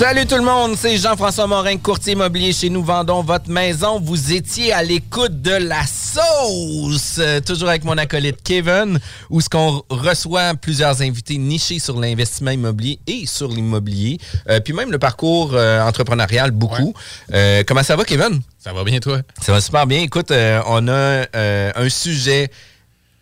Salut tout le monde, c'est Jean-François Morin, courtier immobilier chez Nous Vendons Votre Maison. Vous étiez à l'écoute de la sauce, euh, toujours avec mon acolyte Kevin, où ce qu'on reçoit plusieurs invités nichés sur l'investissement immobilier et sur l'immobilier, Euh, puis même le parcours euh, entrepreneurial beaucoup. Comment ça va, Kevin? Ça va bien, toi? Ça va super bien. Écoute, on a un sujet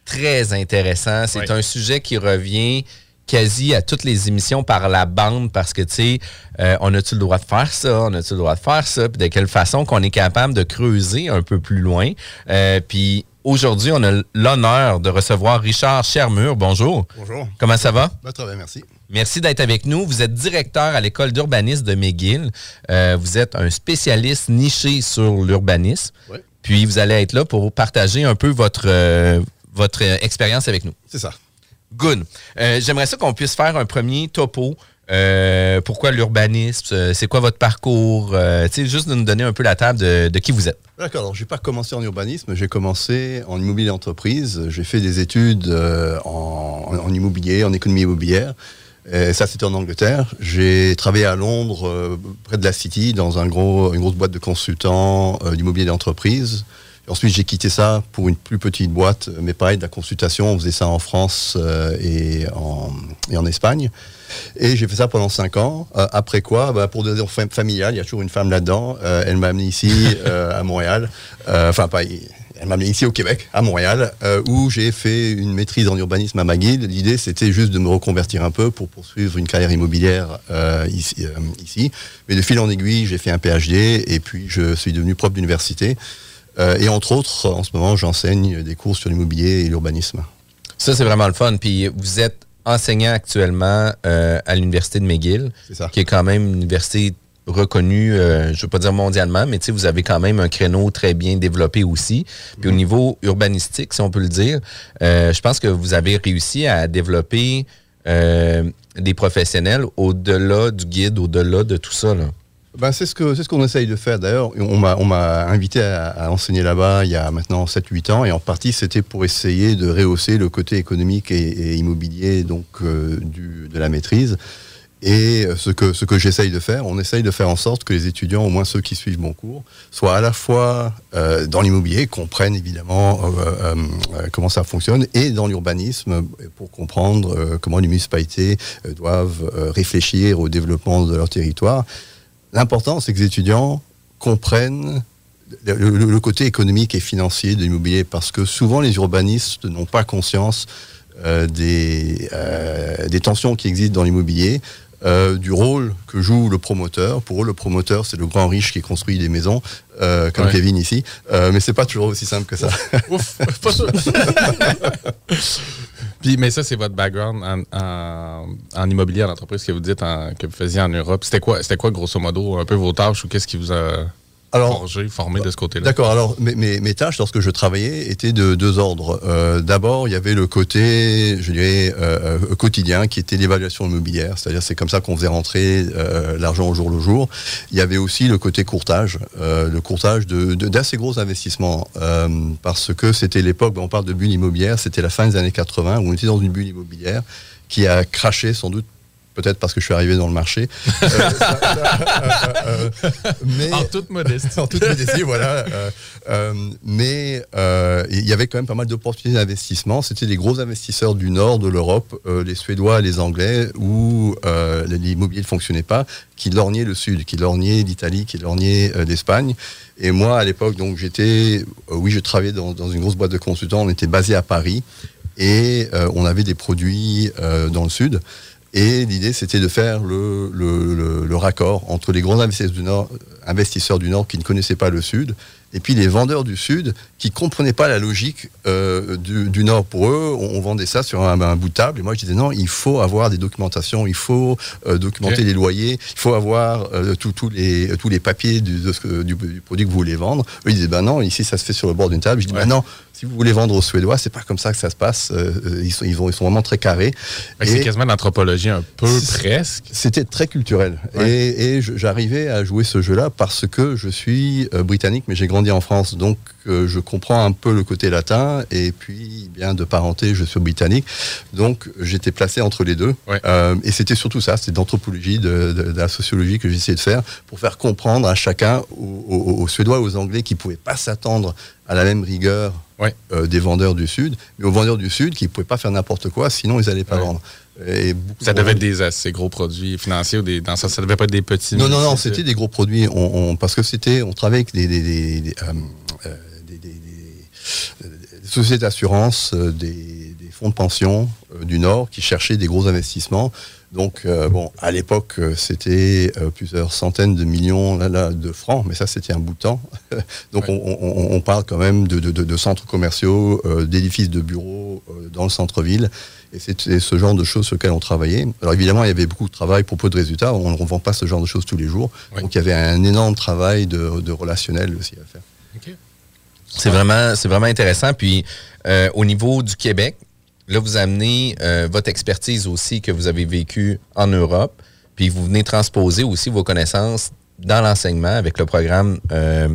très intéressant. C'est Ouais. un sujet qui revient quasi à toutes les émissions par la bande parce que, tu sais, euh, on a-tu le droit de faire ça? On a-tu le droit de faire ça? Puis de quelle façon qu'on est capable de creuser un peu plus loin? Euh, puis aujourd'hui, on a l'honneur de recevoir Richard Chermur. Bonjour. Bonjour. Comment ça va? Bah, très bien, merci. Merci d'être avec nous. Vous êtes directeur à l'école d'urbanisme de McGill. Euh, vous êtes un spécialiste niché sur l'urbanisme. Ouais. Puis vous allez être là pour partager un peu votre, euh, votre euh, expérience avec nous. C'est ça. Good. Euh, J'aimerais ça qu'on puisse faire un premier topo. Euh, pourquoi l'urbanisme? Euh, C'est quoi votre parcours? Euh, tu sais, juste de nous donner un peu la table de, qui vous êtes. D'accord, alors j'ai pas commencé en urbanisme, j'ai commencé en immobilier d'entreprise. J'ai fait des études en, immobilier, en économie immobilière. Ça, c'était en Angleterre. J'ai travaillé à Londres, près de la City, dans un gros, une grosse boîte de consultants d'immobilier d'entreprise. Ensuite, j'ai quitté ça pour une plus petite boîte, mais pareil, de la consultation. On faisait ça en France euh, et, en, Espagne. Et j'ai fait ça pendant cinq ans. Euh, après quoi, bah, pour des raisons fam- familiales, il y a toujours une femme là-dedans. Euh, elle m'a amené ici euh, à Montréal. Euh, Enfin, pas. Elle m'a amené ici au Québec, à Montréal, euh, où j'ai fait une maîtrise en urbanisme à McGill. L'idée, c'était juste de me reconvertir un peu pour poursuivre une carrière immobilière euh, ici, euh, ici. Mais de fil en aiguille, j'ai fait un PhD et puis je suis devenu prof d'université. Euh, et entre autres, en ce moment, j'enseigne des cours sur l'immobilier et l'urbanisme. Ça, c'est vraiment le fun. Puis vous êtes enseignant actuellement euh, à l'Université de McGill. Qui est quand même une université reconnue, euh, je ne veux pas dire mondialement, mais vous avez quand même un créneau très bien développé aussi. Puis au niveau urbanistique, si on peut le dire, euh, je pense que vous avez réussi à développer des professionnels au-delà du guide, au-delà de tout ça. Là. Ben, c'est ce c'est ce qu'on essaye de faire. D'ailleurs, on m'a invité à, enseigner là-bas il y a maintenant 7-8 ans, et en partie c'était pour essayer de rehausser le côté économique et, immobilier donc euh, du, de la maîtrise. Et ce que ce que j'essaye de faire, on essaye de faire en sorte que les étudiants, au moins ceux qui suivent mon cours, soient à la fois euh, dans l'immobilier, comprennent évidemment euh, comment ça fonctionne, et dans l'urbanisme pour comprendre comment les municipalités doivent réfléchir au développement de leur territoire. L'important, c'est que les étudiants comprennent le, le- le côté économique et financier de l'immobilier, parce que souvent les urbanistes n'ont pas conscience euh, des, euh, des tensions qui existent dans l'immobilier, euh, du rôle que joue le promoteur. Pour eux, le promoteur, c'est le grand riche qui construit des maisons, comme Ouais. Kevin ici, mais c'est pas toujours aussi simple que ça. Ouf, pas. Mais ça, c'est votre background en, immobilier, en entreprise que vous dites que vous faisiez en Europe. C'était quoi, c'était quoi, grosso modo, un peu vos tâches ou qu'est-ce qui vous a Alors, forgé, formé de ce côté-là? D'accord, alors mes, mes- mes tâches lorsque je travaillais étaient de deux ordres. Euh, D'abord, il y avait le côté, je dirais, euh, euh, quotidien qui était l'évaluation immobilière, c'est-à-dire c'est comme ça qu'on faisait rentrer euh, l'argent au jour le jour. Il y avait aussi le côté courtage, le courtage de- de- d'assez gros investissements, parce que c'était l'époque, ben, on parle de bulle immobilière, c'était la fin des années 80, où on était dans une bulle immobilière qui a craché sans doute peut-être parce que je suis arrivé dans le marché. Euh, ça- ça, euh, euh, mais, En toute modestie. en toute modestie, voilà. Euh, mais il y avait quand même pas mal d'opportunités d'investissement. C'était des gros investisseurs du nord de l'Europe, les Suédois, les Anglais, où l'immobilier ne fonctionnait pas, qui lorgnaient le sud, qui lorgnaient l'Italie, qui lorgnaient l'Espagne. Et moi, à l'époque, donc j'étais, oui, je travaillais dans, dans une grosse boîte de consultants. On était basé à Paris et on avait des produits dans le sud. Et l'idée, c'était de faire le, le- raccord entre les grands investisseurs du Nord qui ne connaissaient pas le Sud et puis les vendeurs du Sud qui comprenaient pas la logique euh, du, du, Nord. Pour eux, on, on vendait ça sur un, un, bout de table. Et moi, je disais non, il faut avoir des documentations, il faut euh, documenter okay. les loyers, il faut avoir euh, tous les, tous les papiers du, de, du, du, produit que vous voulez vendre. Eux, ils disaient ben non, ici, ça se fait sur le bord d'une table. Je dis ouais. ben non, si vous voulez vendre aux Suédois, c'est pas comme ça que ça se passe. Ils, sont, ils, ont, ils, sont, vraiment très carrés. C'est quasiment l'anthropologie un peu presque. C'était très culturel. Ouais. Et, et j'arrivais à jouer ce jeu-là parce que je suis britannique, mais j'ai grandi en France. Donc euh, je comprends un peu le côté latin. Et puis, bien de parenté, je suis britannique. Donc j'étais placé entre les deux. Ouais. Euh, et c'était surtout ça, c'était d'anthropologie, de, de, de, la sociologie que j'essayais de faire pour faire comprendre à chacun, aux, aux, aux Suédois, aux Anglais, qui pouvaient pas s'attendre à la même rigueur ouais. euh, des vendeurs du Sud, mais aux vendeurs du Sud qui ne pouvaient pas faire n'importe quoi, sinon ils n'allaient pas ouais. vendre. Et ça devait être des assez gros produits financiers ou des, dans ça, ça devait pas être des petits. Non, non, non, c'était des gros produits. On, on, parce que c'était, on travaillait avec des, des, des, euh, sociétés d'assurance, euh, des, fonds de pension euh, du Nord qui cherchaient des gros investissements. Donc, euh, bon, à l'époque, c'était euh, plusieurs centaines de millions là, là, de francs, mais ça, c'était un bout de temps. Donc, ouais. on, on, on, parle quand même de, de, de centres commerciaux, euh, d'édifices de bureaux euh, dans le centre-ville. Et c'est ce genre de choses sur lesquelles on travaillait. Alors, évidemment, il y avait beaucoup de travail pour peu de résultats. On ne vend pas ce genre de choses tous les jours. Ouais. Donc, il y avait un énorme travail de, de relationnel aussi à faire. Okay. C'est vraiment, vraiment intéressant. Puis, euh, au niveau du Québec, Là, vous amenez euh, votre expertise aussi que vous avez vécue en Europe, puis vous venez transposer aussi vos connaissances dans l'enseignement avec le programme euh,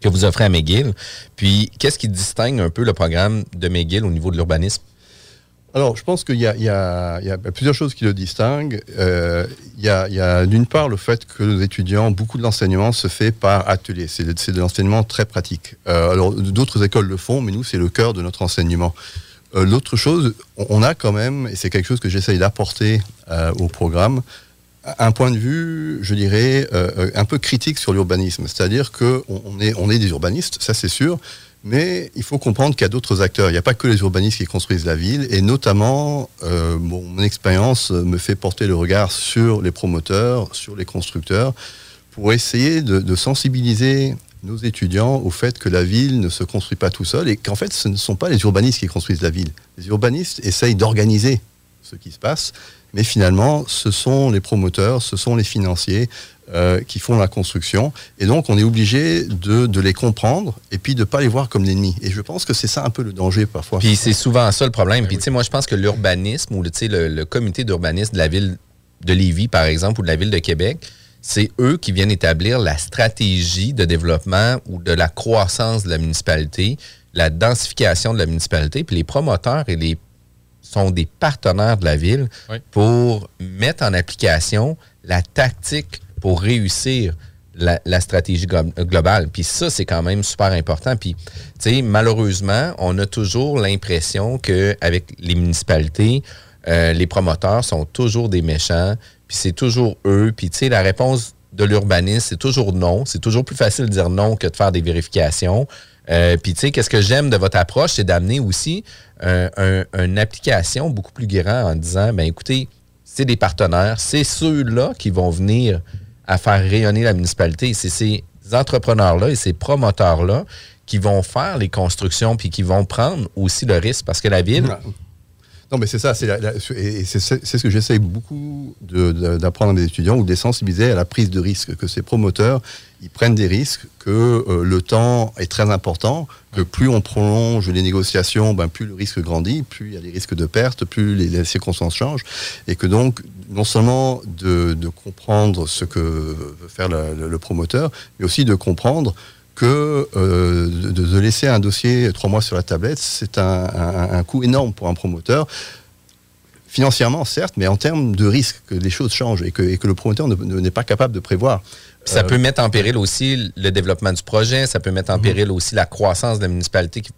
que vous offrez à McGill. Puis, qu'est-ce qui distingue un peu le programme de McGill au niveau de l'urbanisme? Alors, je pense qu'il y, a plusieurs choses qui le distinguent. Euh, il y a, d'une part le fait que nos étudiants, beaucoup de l'enseignement se fait par atelier. C'est de, l'enseignement très pratique. Alors, d'autres écoles le font, mais nous, c'est le cœur de notre enseignement. Euh, L'autre chose, on a quand même, et c'est quelque chose que j'essaye d'apporter euh, au programme, un point de vue, je dirais, euh, un peu critique sur l'urbanisme. C'est-à-dire qu'on on est, on est des urbanistes, ça c'est sûr, mais il faut comprendre qu'il y a d'autres acteurs. Il n'y a pas que les urbanistes qui construisent la ville, et notamment, mon expérience me fait porter le regard sur les promoteurs, sur les constructeurs, pour essayer de sensibiliser nos étudiants au fait que la ville ne se construit pas tout seul et qu'en fait ce ne sont pas les urbanistes qui construisent la ville. Les urbanistes essayent d'organiser ce qui se passe, mais finalement ce sont les promoteurs, ce sont les financiers euh, qui font la construction et donc on est obligé de, de, les comprendre et puis de ne pas les voir comme l'ennemi. Et je pense que c'est ça un peu le danger parfois. Puis c'est souvent ça le problème. Puis tu sais, moi je pense que l'urbanisme ou le, le, le comité d'urbanisme de la ville de Lévis par exemple ou de la ville de Québec, c'est eux qui viennent établir la stratégie de développement ou de la croissance de la municipalité, la densification de la municipalité, puis les promoteurs et les sont des partenaires de la ville oui. pour mettre en application la tactique pour réussir la, la stratégie globale. Puis ça, c'est quand même super important. Puis, tu sais, malheureusement, on a toujours l'impression qu'avec les municipalités, euh, les promoteurs sont toujours des méchants, puis c'est toujours eux. Puis, tu sais, la réponse de l'urbanisme, c'est toujours non. C'est toujours plus facile de dire non que de faire des vérifications. Euh, puis, tu sais, qu'est-ce que j'aime de votre approche, c'est d'amener aussi un, un, une application beaucoup plus grande en disant, ben écoutez, c'est des partenaires, c'est ceux-là qui vont venir à faire rayonner la municipalité. C'est ces entrepreneurs-là et ces promoteurs-là qui vont faire les constructions puis qui vont prendre aussi le risque parce que la ville... Non, mais c'est ça, c'est ce que j'essaye beaucoup d'apprendre à mes étudiants ou de les sensibiliser à la prise de risque, que ces promoteurs, ils prennent des risques, que euh, le temps est très important, que plus on prolonge les négociations, ben, plus le risque grandit, plus il y a des risques de perte, plus les, circonstances changent, et que donc, non seulement de, de comprendre ce que veut faire le promoteur, mais aussi de comprendre que euh, de, de, laisser un dossier trois mois sur la tablette, c'est un, un, un, coût énorme pour un promoteur. Financièrement, certes, mais en termes de risque, que les choses changent et que, et que le promoteur n'est pas capable de prévoir. Ça euh, peut mettre en péril aussi le développement du projet, ça peut mettre en péril aussi la croissance de la municipalité qui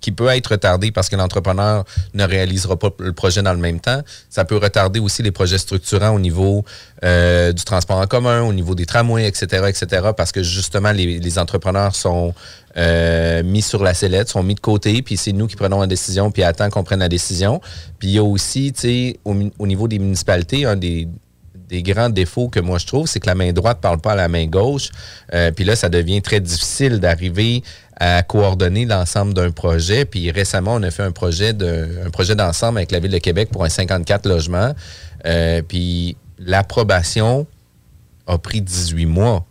qui peut être retardé parce que l'entrepreneur ne réalisera pas le projet dans le même temps. Ça peut retarder aussi les projets structurants au niveau euh, du transport en commun, au niveau des tramways, etc., etc., parce que justement, les, entrepreneurs sont euh, mis sur la sellette, sont mis de côté, puis c'est nous qui prenons la décision, puis attend qu'on prenne la décision. Puis il y a aussi, tu sais, au, au, niveau des municipalités, un des des grands défauts que moi je trouve, c'est que la main droite ne parle pas à la main gauche. Euh, puis là, ça devient très difficile d'arriver à coordonner l'ensemble d'un projet. Puis récemment, on a fait un projet de, un projet d'ensemble avec la Ville de Québec pour un 54 logements. Euh, puis l'approbation a pris 18 mois.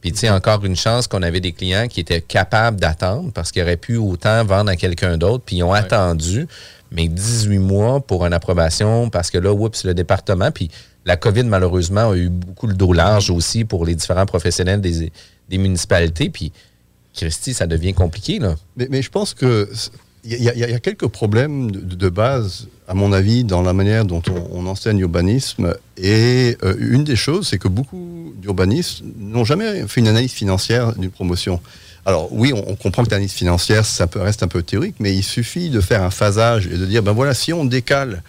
Puis, tu sais, encore une chance qu'on avait des clients qui étaient capables d'attendre parce qu'ils auraient pu autant vendre à quelqu'un d'autre, puis ils ont attendu. Mais 18 mois pour une approbation parce que là, oups, le département. Puis la COVID, malheureusement, a eu beaucoup le dos large aussi pour les différents professionnels des, des municipalités. Puis, Christy, ça devient compliqué, là. Mais, je pense que il y, a quelques problèmes de, base, à mon avis, dans la manière dont on, enseigne l'urbanisme. Et euh, une des choses, c'est que beaucoup d'urbanistes n'ont jamais fait une analyse financière d'une promotion. Alors oui, on, comprend que l'analyse financière, ça reste un peu théorique, mais il suffit de faire un phasage et de dire, ben voilà, si on décale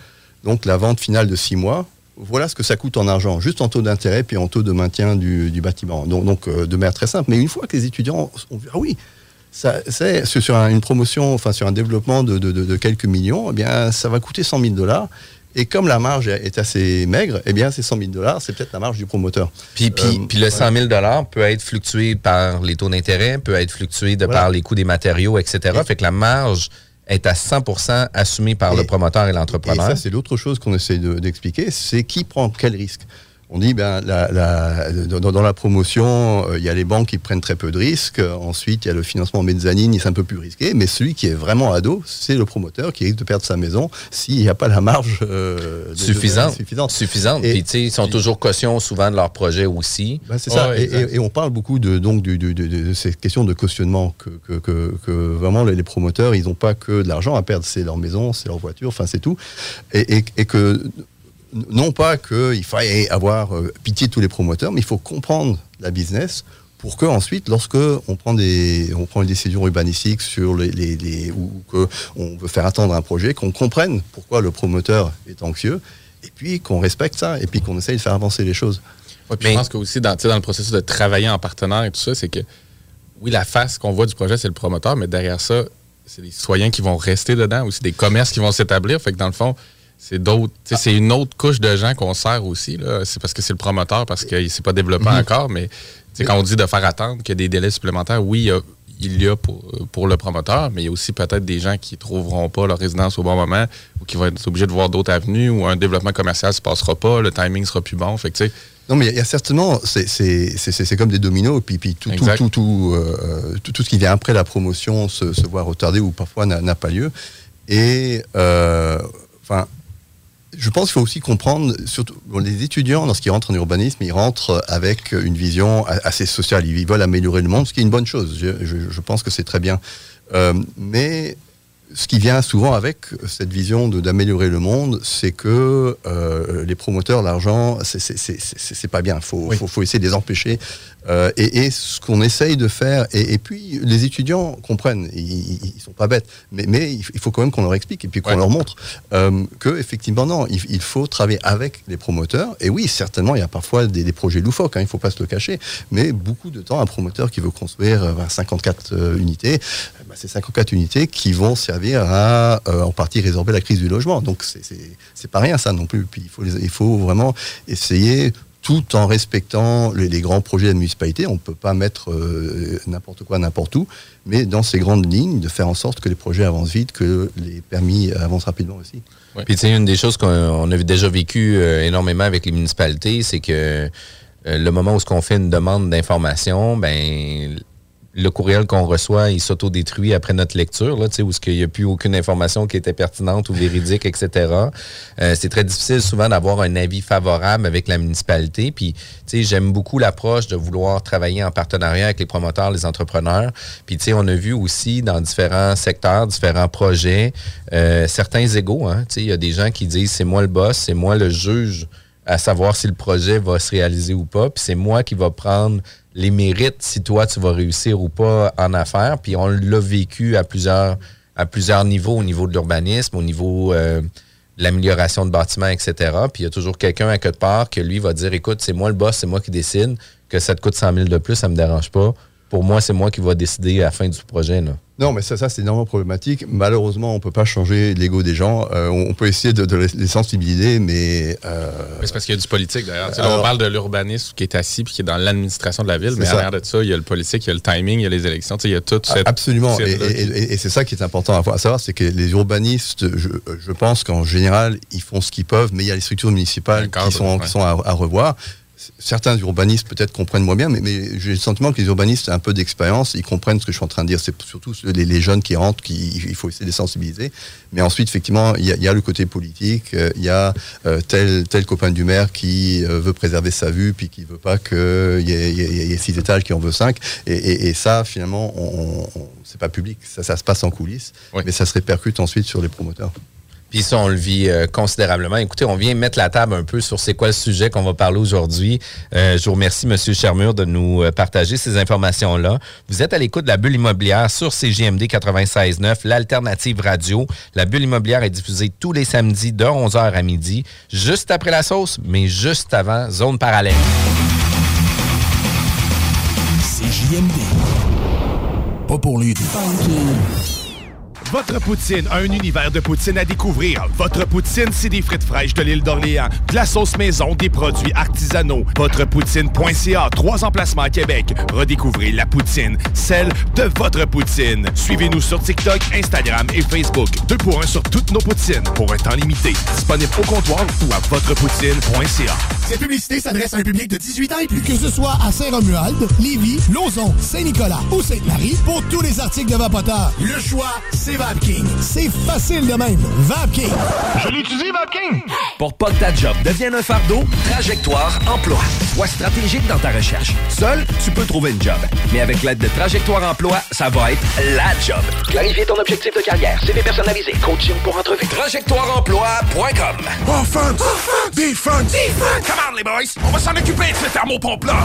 donc la vente finale de six mois, voilà ce que ça coûte en argent, juste en taux d'intérêt puis en taux de maintien du, du bâtiment. Donc, donc euh, de manière très simple. Mais une fois que les étudiants ont vu, ah oui, c'est sur une promotion, enfin sur un développement de, de, de, quelques millions, eh bien, ça va coûter 100 000 dollars. Et comme la marge est assez maigre, eh bien, ces 100 000 dollars, c'est peut-être la marge du promoteur. Puis, puis, euh, puis le 100 000 dollars peut être fluctué par les taux d'intérêt, peut être fluctué de voilà. par les coûts des matériaux, etc. Et fait que la marge est à 100% assumée par et, le promoteur et l'entrepreneur. Et ça, c'est l'autre chose qu'on essaie d'expliquer, de, c'est qui prend quel risque on dit ben la, la, dans, dans, la promotion, il euh, y a les banques qui prennent très peu de risques. Ensuite, il y a le financement mezzanine, c'est un peu plus risqué. Mais celui qui est vraiment ado, c'est le promoteur qui risque de perdre sa maison s'il n'y a pas la marge euh, suffisante. suffisante. Suffisante. Et, puis, ils sont toujours caution souvent de leur projet aussi. Ben c'est ça. Oh, et, et, on parle beaucoup de, donc, du, du, de, de, ces questions de cautionnement que, que, que, que vraiment les, les, promoteurs, ils n'ont pas que de l'argent à perdre. C'est leur maison, c'est leur voiture, enfin, c'est tout. Et, et que non pas qu'il faille avoir euh, pitié de tous les promoteurs, mais il faut comprendre la business pour que ensuite, lorsque on prend des, on prend une décision urbanistique sur les, les, les ou que on veut faire attendre un projet, qu'on comprenne pourquoi le promoteur est anxieux, et puis qu'on respecte ça, et puis qu'on essaye de faire avancer les choses. Ouais, puis mais... je pense que aussi dans, dans le processus de travailler en partenaire et tout ça, c'est que oui, la face qu'on voit du projet, c'est le promoteur, mais derrière ça, c'est les citoyens qui vont rester dedans, aussi des commerces qui vont s'établir. Fait que dans le fond, c'est d'autres. C'est une autre couche de gens qu'on sert aussi. C'est parce que c'est le promoteur, parce qu'il ne s'est pas développé mm -hmm. encore. Mais quand on dit de faire attendre qu'il y a des délais supplémentaires, oui, il y a, il y a pour, pour, le promoteur, mais il y a aussi peut-être des gens qui ne trouveront pas leur résidence au bon moment ou qui vont être obligés de voir d'autres avenues ou un développement commercial ne se passera pas, le timing sera plus bon. Fait que, non, mais il y, a certainement, c'est comme des dominos, puis, puis tout, tout, tout, tout, euh, tout, tout, ce qui vient après la promotion se, se voit retardé ou parfois n'a pas lieu. Et, euh, je pense qu'il faut aussi comprendre, surtout les étudiants, lorsqu'ils rentrent en urbanisme, ils rentrent avec une vision assez sociale. Ils veulent améliorer le monde, ce qui est une bonne chose. Je pense que c'est très bien. Euh, mais ce qui vient souvent avec cette vision d'améliorer le monde, c'est que euh, les promoteurs, l'argent, c'est pas bien. Il faut, oui. faut, faut, essayer de les empêcher. Euh, et, et, ce qu'on essaye de faire, et, et, puis les étudiants comprennent, ils, ils sont pas bêtes, mais, mais il faut quand même qu'on leur explique et puis qu'on ouais. leur montre euh, que effectivement non, il, il, faut travailler avec les promoteurs. Et oui, certainement, il y a parfois des, des projets loufoques, hein, il faut pas se le cacher, mais beaucoup de temps, un promoteur qui veut construire 54 euh, unités, bah, c'est 54 unités qui vont servir à euh, en partie résorber la crise du logement. Donc c'est pas rien ça non plus. Puis il faut, il faut vraiment essayer tout en respectant les, les, grands projets de la municipalité. On ne peut pas mettre euh, n'importe quoi n'importe où, mais dans ces grandes lignes, de faire en sorte que les projets avancent vite, que les permis avancent rapidement aussi. Ouais. Puis tu sais, une des choses qu'on a déjà vécu euh, énormément avec les municipalités, c'est que euh, le moment où on fait une demande d'information, ben le courriel qu'on reçoit, il s'autodétruit après notre lecture, là, où il n'y a plus aucune information qui était pertinente ou véridique, etc. Euh, c'est très difficile souvent d'avoir un avis favorable avec la municipalité. Puis, j'aime beaucoup l'approche de vouloir travailler en partenariat avec les promoteurs, les entrepreneurs. Puis, on a vu aussi dans différents secteurs, différents projets, euh, certains égaux. Hein, il y a des gens qui disent, c'est moi le boss, c'est moi le juge à savoir si le projet va se réaliser ou pas. Puis c'est moi qui va prendre les mérites si toi tu vas réussir ou pas en affaires. Puis on l'a vécu à plusieurs niveaux, au niveau de l'urbanisme, au niveau euh, de l'amélioration de bâtiments, etc. Puis il y a toujours quelqu'un à quelque part que lui va dire écoute, c'est moi le boss, c'est moi qui décide, que ça te coûte 100 000 de plus, ça me dérange pas. pour moi, c'est moi qui va décider à la fin du projet. Là. Non, mais ça, ça c'est énormément problématique. Malheureusement, on ne peut pas changer l'ego des gens. Euh, on peut essayer de, les sensibiliser, mais. Euh... c'est parce qu'il y a du politique d'ailleurs. on parle de l'urbanisme qui est assis puis qui est dans l'administration de la ville, mais à l'arrière de ça, il y a le politique, il y a le timing, il y a les élections, il y a tout cette. Absolument. Et, c'est ça qui est important à, savoir c'est que les urbanistes, je, pense qu'en général, ils font ce qu'ils peuvent, mais il y a les structures municipales qui sont, qui sont à revoir certains urbanistes peut-être comprennent moins bien, mais, j'ai le sentiment que les urbanistes ont un peu d'expérience, ils comprennent ce que je suis en train de dire. C'est surtout les, jeunes qui rentrent, qui, il faut essayer de les sensibiliser. Mais ensuite, effectivement, il y, a, le côté politique, euh, il y a euh, tel, tel copain du maire qui euh, veut préserver sa vue, puis qui veut pas qu'il y, y, ait six étages, qui en veut cinq. Et, ça, finalement, on, c'est pas public, ça, ça se passe en coulisses, mais ça se répercute ensuite sur les promoteurs. Puis ça, on le vit euh, considérablement. Écoutez, on vient mettre la table un peu sur c'est quoi le sujet qu'on va parler aujourd'hui. Euh, je vous remercie, M. Chermure, de nous euh, partager ces informations-là. Vous êtes à l'écoute de la bulle immobilière sur CGMD 96.9, l'alternative radio. La bulle immobilière est diffusée tous les samedis de 11h à midi, juste après la sauce, mais juste avant Zone Parallèle. CJMD. Pas pour lui. Votre poutine, un univers de poutine à découvrir. Votre poutine, c'est des frites fraîches de l'île d'Orléans, de la sauce maison, des produits artisanaux. Votrepoutine.ca, trois emplacements à Québec. Redécouvrez la poutine, celle de votre poutine. Suivez-nous sur TikTok, Instagram et Facebook. Deux pour un sur toutes nos poutines, pour un temps limité. Disponible au comptoir ou à votrepoutine.ca. Cette publicité s'adresse à un public de 18 ans et plus. Que ce soit à Saint-Romuald, Lévis, Lauson, Saint-Nicolas ou Sainte-Marie, pour tous les articles de Vapoteur, le choix, c'est VapKing. C'est facile de même. VapKing. Je l'utilise, VapKing. Pour pas que ta job devienne un fardeau, Trajectoire Emploi. Sois stratégique dans ta recherche. Seul, tu peux trouver une job. Mais avec l'aide de Trajectoire Emploi, ça va être la job. Clarifier ton objectif de carrière, CV personnalisé, coaching pour entrevue. TrajectoireEmploi.com Offense! Offense! Defense! Defense! Come on, les boys! On va s'en occuper de ce thermopompe-là!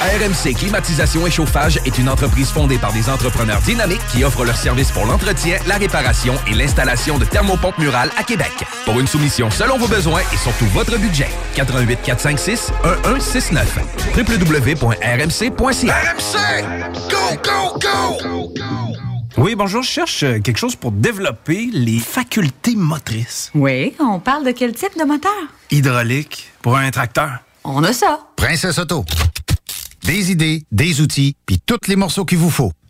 RMC Climatisation et Chauffage est une entreprise fondée par des entrepreneurs dynamiques qui offrent leurs services pour l'entretien, la réparation et l'installation de thermopompes murales à Québec. Pour une soumission selon vos besoins et surtout votre budget. 88 456 1169 www.rmc.ca RMC! Go, go, go! Oui, bonjour, je cherche euh, quelque chose pour développer les facultés motrices. Oui, on parle de quel type de moteur? Hydraulique, pour un tracteur. On a ça. Princesse Auto. Des idées, des outils, puis tous les morceaux qu'il vous faut.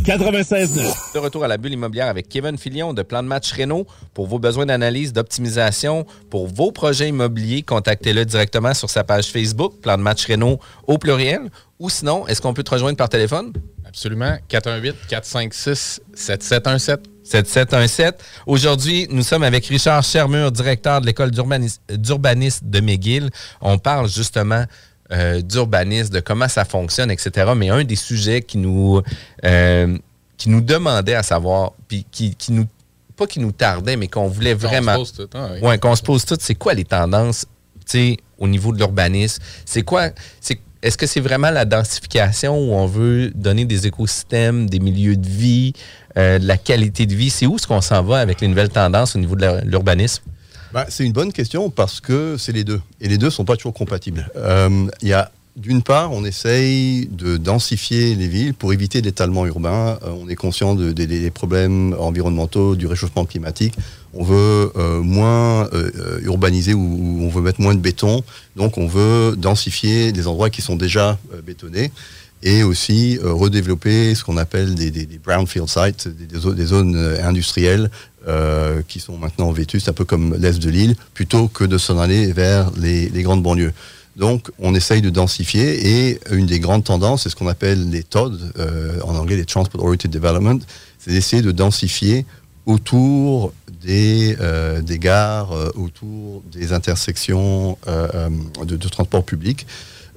96.9. De retour à la bulle immobilière avec Kevin Filion de Plan de match Renault. Pour vos besoins d'analyse, d'optimisation, pour vos projets immobiliers, contactez-le directement sur sa page Facebook, Plan de match Renault au pluriel. Ou sinon, est-ce qu'on peut te rejoindre par téléphone? Absolument. 418-456-7717. 7717. Aujourd'hui, nous sommes avec Richard Chermure, directeur de l'école d'urbanisme de McGill. On parle justement euh, d'urbanisme, de comment ça fonctionne, etc. Mais un des sujets qui nous, euh, qui nous demandait à savoir, puis qui, qui, nous, pas qui nous tardait, mais qu'on voulait vraiment. Qu'on se pose tout. Hein, ouais, qu'on se pose tout, c'est quoi les tendances au niveau de l'urbanisme? C'est quoi. Est-ce que c'est vraiment la densification où on veut donner des écosystèmes, des milieux de vie, euh, de la qualité de vie? C'est où est-ce qu'on s'en va avec les nouvelles tendances au niveau de l'urbanisme? Bah, c'est une bonne question parce que c'est les deux. Et les deux ne sont pas toujours compatibles. Euh, d'une part, on essaye de densifier les villes pour éviter l'étalement urbain. Euh, on est conscient des problèmes environnementaux, du réchauffement climatique. On veut euh, moins urbaniser ou, on veut mettre moins de béton. Donc on veut densifier des endroits qui sont déjà bétonnés et aussi redévelopper ce qu'on appelle des, brownfield sites, des zones industrielles euh, qui sont maintenant vétustes, un peu comme l'est de l'île, plutôt que de s'en aller vers les, grandes banlieues. Donc, on essaye de densifier et une des grandes tendances, c'est ce qu'on appelle les TOD, euh, en anglais les Transport Oriented Development, c'est d'essayer de densifier autour des, euh, des gares, autour des intersections de, transport public.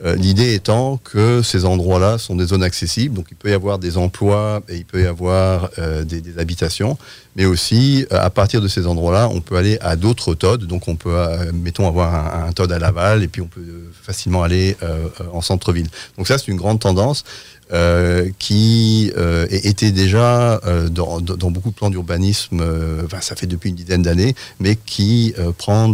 Euh, L'idée étant que ces endroits-là sont des zones accessibles, donc il peut y avoir des emplois et il peut y avoir euh, des, habitations, mais aussi euh, à partir de ces endroits-là, on peut aller à d'autres TOD, donc on peut, mettons, avoir un, un TOD à Laval et puis on peut facilement aller en centre-ville. Donc ça, c'est une grande tendance. qui était déjà dans, beaucoup de plans d'urbanisme, enfin, ça fait depuis une dizaine d'années, mais qui prend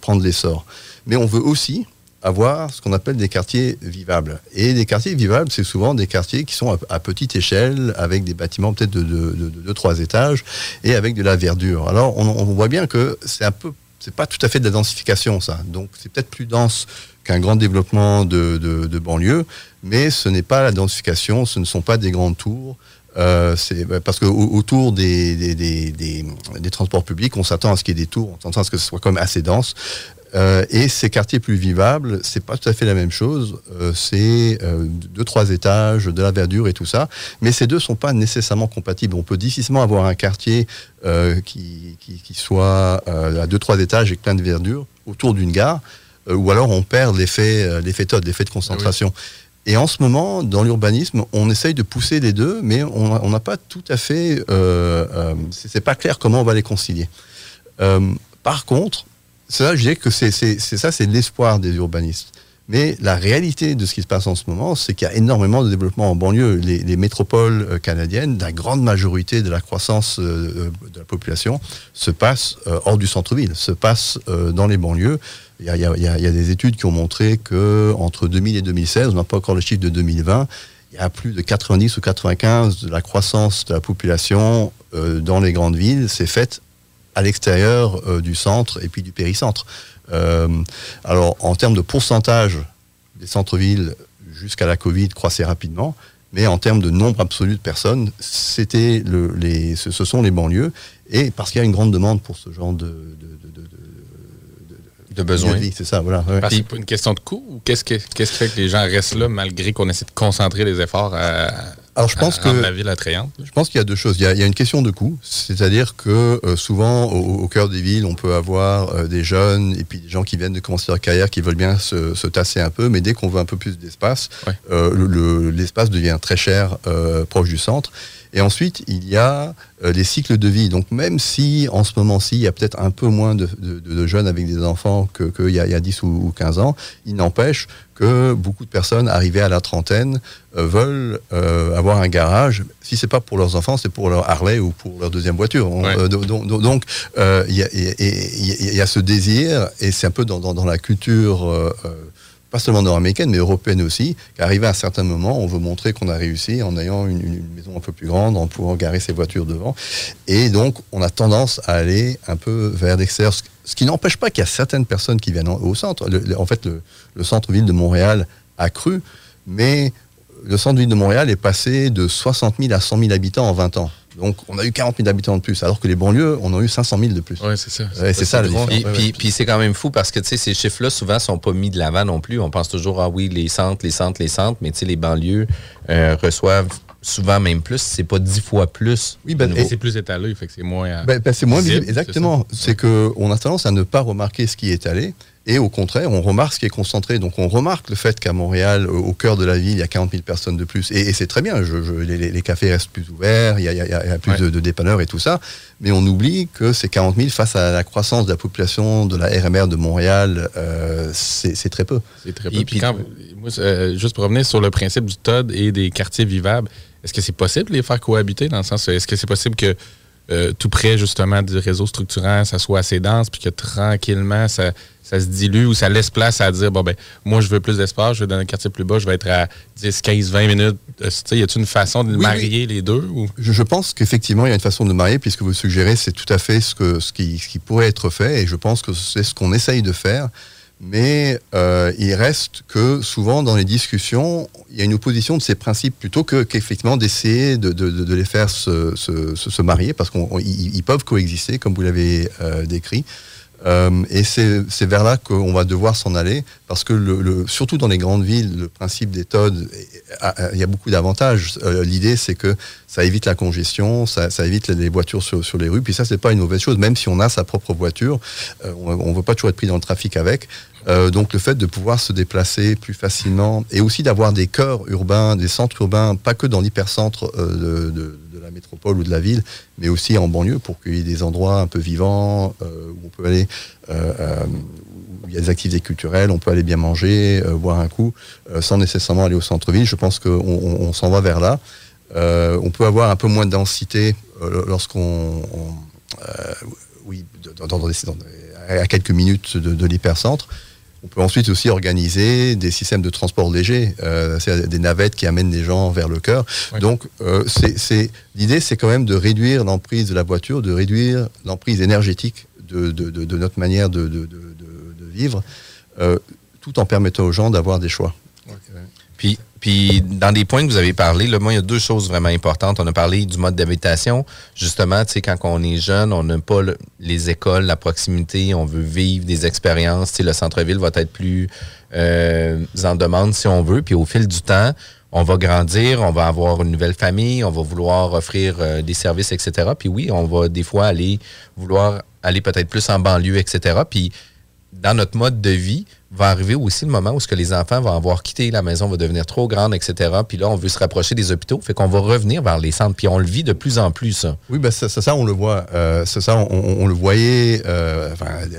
prend de l'essor. Mais on veut aussi avoir ce qu'on appelle des quartiers vivables. Et des quartiers vivables, c'est souvent des quartiers qui sont à, petite échelle, avec des bâtiments peut-être de 2 trois étages, et avec de la verdure. Alors on, voit bien que c'est un peu, c'est pas tout à fait de la densification ça. Donc c'est peut-être plus dense qu'un grand développement de, de, banlieue, mais ce n'est pas la densification, ce ne sont pas des grandes tours. Euh, bah, parce que au- autour des, des, des- des transports publics, on s'attend à ce qu'il y ait des tours, on s'attend à ce que ce soit quand même assez dense. Euh, et ces quartiers plus vivables, c'est pas tout à fait la même chose. Euh, c'est euh, deux, trois étages, de la verdure et tout ça. Mais ces deux sont pas nécessairement compatibles. On peut difficilement avoir un quartier euh, qui, qui, qui soit à deux, trois étages et plein de verdure autour d'une gare, ou alors on perd l'effet, l'effet TOD, l'effet de concentration. Et en ce moment, dans l'urbanisme, on essaye de pousser les deux, mais on n'a pas tout à fait. C'est pas clair comment on va les concilier. Par contre, là, je dirais que c'est ça, c'est l'espoir des urbanistes. Mais la réalité de ce qui se passe en ce moment, c'est qu'il y a énormément de développement en banlieue. Les, les métropoles euh, canadiennes, la grande majorité de la croissance euh, euh, de la population se passe hors du centre-ville, se passe dans les banlieues. Il y, a, des études qui ont montré que entre 2000 et 2016, on n'a pas encore le chiffre de 2020, il y a plus de 90 ou 95 de la croissance de la population dans les grandes villes, c'est faite à l'extérieur euh, du centre et puis du péricentre. Euh, alors, en termes de pourcentage, les centres-villes, jusqu'à la Covid, croissaient rapidement, mais en termes de nombre absolu de personnes, c'était le, les, ce, ce sont les banlieues, et parce qu'il y a une grande demande pour ce genre de, de, de, de, vie, c'est ça, voilà. ouais. Parce que c'est pas une question de coût ou qu'est-ce qui qu'est-ce qui fait que les gens restent là malgré qu'on essaie de concentrer les efforts à, Alors, je pense que- la ville attrayante? Je pense qu'il y a deux choses. Il y a, il y a une question de coût, c'est-à-dire que euh, souvent au, au cœur des villes, on peut avoir euh, des jeunes et puis des gens qui viennent de commencer leur carrière, qui veulent bien se, se tasser un peu, mais dès qu'on veut un peu plus d'espace, euh, le- le- l'espace devient très cher proche du centre. Et ensuite, il y a euh, les cycles de vie. Donc même si en ce moment-ci, il y a peut-être un peu moins de, de- de jeunes avec des enfants qu'il que y, a, y a 10 ou, ou 15 ans, il n'empêche que beaucoup de personnes arrivées à la trentaine euh, veulent euh, avoir un garage. Si c'est pas pour leurs enfants, c'est pour leur Harley ou pour leur deuxième voiture. On- do- do- do- donc il y, a- y y ce désir, et c'est un peu dans, dans- dans la culture. Pas seulement nord-américaine, mais européenne aussi, qu'arrivé à un certain moment, on veut montrer qu'on a réussi en ayant une, maison un peu plus grande, en pouvant garer ses voitures devant. Et donc, on a tendance à aller un peu vers l'extérieur, ce- qui n'empêche pas qu'il y a certaines personnes qui viennent en- au centre. En fait, le centre-ville de Montréal a cru, mais le centre-ville de Montréal est passé de 60 000 à 100 000 habitants en 20 ans. Donc, on a eu 40 000 habitants de plus, alors que les banlieues, on a eu 500 000 de plus. Oui, c'est ça. Ouais, c'est ça la différence. Puis, Ouais, puis- ouais. puis c'est quand même fou parce que tu sais, ces chiffres-là, souvent, sont pas mis de l'avant non plus. On pense toujours, ah oui, les centres, les centres, les centres, mais tu sais, les banlieues euh, reçoivent souvent même plus, c'est pas dix fois plus. Oui, ben, Et c'est plus étalé, fait que c'est moins. euh, Ben, ben, c'est moins visible, visible, exactement. C'est que on a tendance à ne pas remarquer ce qui est allé, et au contraire, on remarque ce qui est concentré. Donc, on remarque le fait qu'à Montréal, au cœur de la ville, il y a 40 000 personnes de plus, et, et c'est très bien. Je- je- les, cafés restent plus ouverts, il y a, il y a- il y a plus Ouais. de, de dépanneurs et tout ça, mais on oublie que ces 40 000 face à la croissance de la population de la RMR de Montréal, euh, c'est c'est très peu. C'est très peu. Puis quand- moi, euh, juste pour revenir sur le principe du TOD et des quartiers vivables, est-ce que c'est possible de les faire cohabiter dans le sens, est-ce que c'est possible que euh, tout près justement du réseau structurant, ça soit assez dense, puis que tranquillement ça, ça se dilue ou ça laisse place à dire bon ben moi je veux plus d'espace, je vais dans un quartier plus bas, je vais être à 10, 15, 20 minutes. Euh, y a-t-il une façon de Oui, marier les deux ou? Je, je pense qu'effectivement, il y a une façon de marier, puisque vous suggérez, c'est tout à fait ce, que, ce, qui, ce qui pourrait être fait, et je pense que c'est ce qu'on essaye de faire. Mais euh, il reste que souvent dans les discussions, il y a une opposition de ces principes plutôt que qu'effectivement d'essayer de, les faire se marier, parce qu'ils peuvent coexister, comme vous l'avez euh, décrit. Euh, et c'est vers là qu'on va devoir s'en aller, parce que le, le- surtout dans les grandes villes, le principe des TOD, il y a beaucoup d'avantages. Euh, L'idée, c'est que ça évite la congestion, ça, évite les voitures sur, sur les rues, puis ça, c'est pas une mauvaise chose, même si on a sa propre voiture, euh, on ne veut pas toujours être pris dans le trafic avec. Euh, donc le fait de pouvoir se déplacer plus facilement et aussi d'avoir des cœurs urbains, des centres urbains, pas que dans l'hypercentre euh, de, de- de la métropole ou de la ville, mais aussi en banlieue pour qu'il y ait des endroits un peu vivants euh, où on peut aller, euh, euh, où il y a des activités culturelles, on peut aller bien manger, euh, boire un coup, sans nécessairement aller au centre-ville. Je pense qu'on on- on s'en va vers là. On peut avoir un peu moins de densité lorsqu'on, on- oui, dans, dans- dans à quelques minutes de, de l'hypercentre. On peut ensuite aussi organiser des systèmes de transport léger, euh, c'est-à-dire des navettes qui amènent les gens vers le cœur. Donc, euh, c'est, l'idée, c'est quand même de réduire l'emprise de la voiture, de réduire l'emprise énergétique de, de- de- de notre manière de, de- de- de- de vivre, euh, tout en permettant aux gens d'avoir des choix. Puis, puis, dans des points que vous avez parlé, moi, il y a deux choses vraiment importantes. On a parlé du mode d'habitation. Justement, tu sais, quand on est jeune, on n'a pas le- les écoles, la proximité, on veut vivre des expériences. Tu sais, le centre-ville va être plus euh, en demande si on veut. Puis au fil du temps, on va grandir, on va avoir une nouvelle famille, on va vouloir offrir euh, des services, etc. Puis oui, on va des fois aller vouloir aller peut-être plus en banlieue, etc. Puis dans notre mode de vie, va arriver aussi le moment où ce que les enfants vont avoir quitté la maison, va devenir trop grande, etc. Puis là, on veut se rapprocher des hôpitaux. Fait qu'on va revenir vers les centres. Puis on le vit de plus en plus. Oui, ben ça, ça, on le voit. Euh, ça, on, le voyait euh,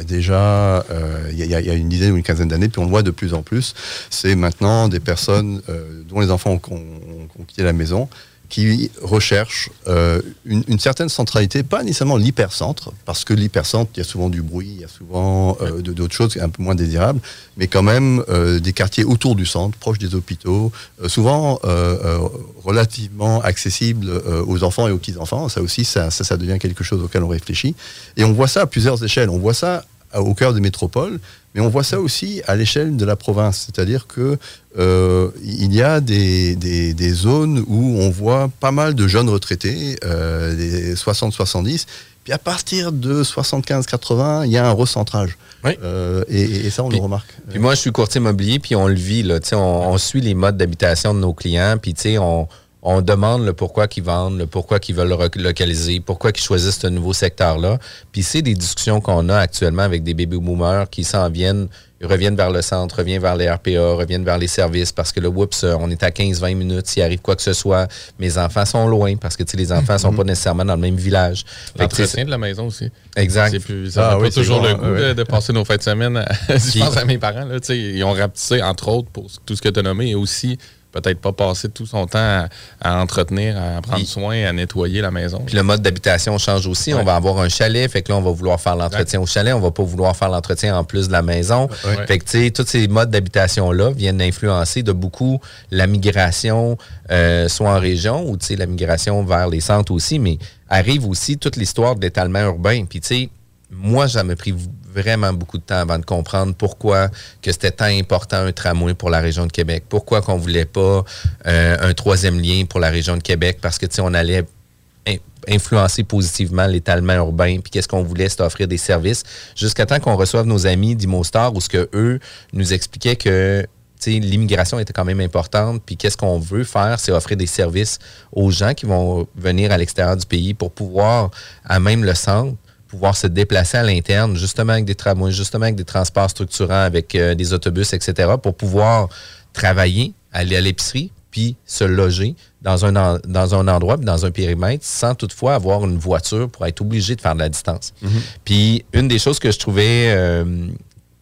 déjà euh, il y, a- une dizaine ou une quinzaine d'années, puis on le voit de plus en plus. C'est maintenant des personnes euh, dont les enfants ont quitté la maison qui recherchent euh, une, une certaine centralité, pas nécessairement l'hypercentre, parce que l'hypercentre, il y a souvent du bruit, il y a souvent euh, d'autres choses un peu moins désirables, mais quand même euh, des quartiers autour du centre, proches des hôpitaux, euh, souvent relativement accessibles aux enfants et aux petits-enfants. Ça aussi, ça, ça, ça devient quelque chose auquel on réfléchit. Et on voit ça à plusieurs échelles. On voit ça au cœur des métropoles, mais on voit ça aussi à l'échelle de la province. C'est-à-dire que euh, il y a des, des- des zones où on voit pas mal de jeunes retraités, euh, des 60-70, puis à partir de 75-80, il y a un recentrage. Euh, et, et ça, on le remarque. Puis moi, je suis courtier immobilier, puis on le vit. Là, on, on suit les modes d'habitation de nos clients, puis tu sais, on, on demande le pourquoi qu'ils vendent, le pourquoi qu'ils veulent le localiser, pourquoi qu'ils choisissent ce nouveau secteur-là. Puis c'est des discussions qu'on a actuellement avec des baby boomers qui s'en viennent, ils reviennent vers le centre, reviennent vers les RPA, reviennent vers les services parce que là, oups, euh, on est à 15-20 minutes, s'il arrive quoi que ce soit, mes enfants sont loin parce que tu sais, les enfants sont pas nécessairement dans le même village. L'entretien de la maison aussi. Exact. C'est plus, ça Ah oui, pas c'est toujours le goût ouais. de, de passer nos fêtes de semaine. à- je Puis- pense à mes parents. Là, tu sais, ils ont rapetissé, entre autres, pour tout ce que tu as nommé, et aussi peut-être pas passer tout son temps à, à entretenir, à prendre soin, à nettoyer la maison. Puis le mode d'habitation change aussi. On va avoir un chalet, fait que là, on va vouloir faire l'entretien au chalet. On va pas vouloir faire l'entretien en plus de la maison. Ouais. Fait que, tu sais, tous ces modes d'habitation-là viennent influencer de beaucoup la migration, euh, soit en région ou, tu sais, la migration vers les centres aussi, mais arrive aussi toute l'histoire de l'étalement urbain. Puis, tu sais, moi, ça pris vraiment beaucoup de temps avant de comprendre pourquoi que c'était tant important un tramway pour la région de Québec. Pourquoi qu'on voulait pas euh, un troisième lien pour la région de Québec parce que, tu sais, on allait in- influencer positivement l'étalement urbain, puis qu'est-ce qu'on voulait, c'est offrir des services, jusqu'à temps qu'on reçoive nos amis d'Imostar, où ce que eux nous expliquaient que l'immigration était quand même importante, puis qu'est-ce qu'on veut faire, c'est offrir des services aux gens qui vont venir à l'extérieur du pays pour pouvoir, à même le centre, pouvoir se déplacer à l'interne, justement avec des tramways, justement avec des transports structurants, avec euh, des autobus, etc., pour pouvoir travailler, aller à l'épicerie, puis se loger dans un, en- dans un endroit, puis dans un périmètre, sans toutefois avoir une voiture pour être obligé de faire de la distance. Puis une des choses que je trouvais euh,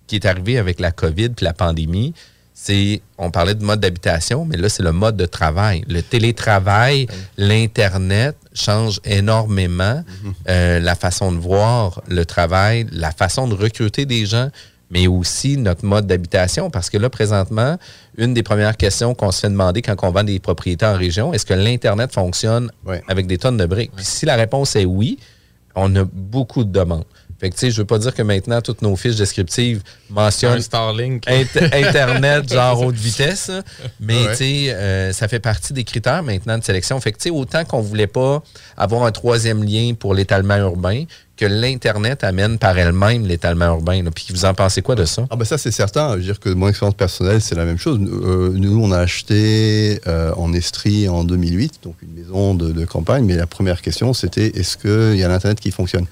qui est arrivée avec la COVID puis la pandémie, c'est, on parlait de mode d'habitation, mais là, c'est le mode de travail. Le télétravail, l'Internet change énormément euh, la façon de voir le travail, la façon de recruter des gens, mais aussi notre mode d'habitation. Parce que là, présentement, une des premières questions qu'on se fait demander quand on vend des propriétés en région, est-ce que l'Internet fonctionne avec des tonnes de briques? Puis si la réponse est oui, on a beaucoup de demandes. Fait que, tu sais, je veux pas dire que maintenant, toutes nos fiches descriptives mentionnent Starlink. Int- Internet, genre haute vitesse. là. Mais, Ouais. tu sais, euh, ça fait partie des critères maintenant de sélection. Fait que, tu sais, autant qu'on voulait pas avoir un troisième lien pour l'étalement urbain, que l'Internet amène par elle-même l'étalement urbain. là. Puis vous en pensez quoi de ça? Ah ben ça c'est certain, je veux dire que mon expérience personnelle c'est la même chose. Euh, nous on a acheté euh, en Estrie en 2008, donc une maison de, de campagne, mais la première question c'était est-ce qu'il y a l'Internet qui fonctionne?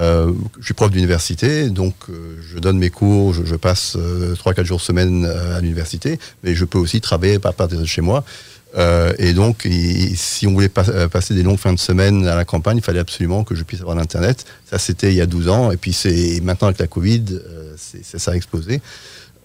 Euh, je suis prof d'université, donc euh, je donne mes cours, je, passe 3-4 jours semaine à l'université, mais je peux aussi travailler par partir de chez moi. Euh, et donc, si on voulait pas- euh, passer des longues fins de semaine à la campagne, il fallait absolument que je puisse avoir l'Internet. Ça, c'était il y a 12 ans. Et puis, c'est maintenant avec la Covid, euh, c'est- ça a explosé.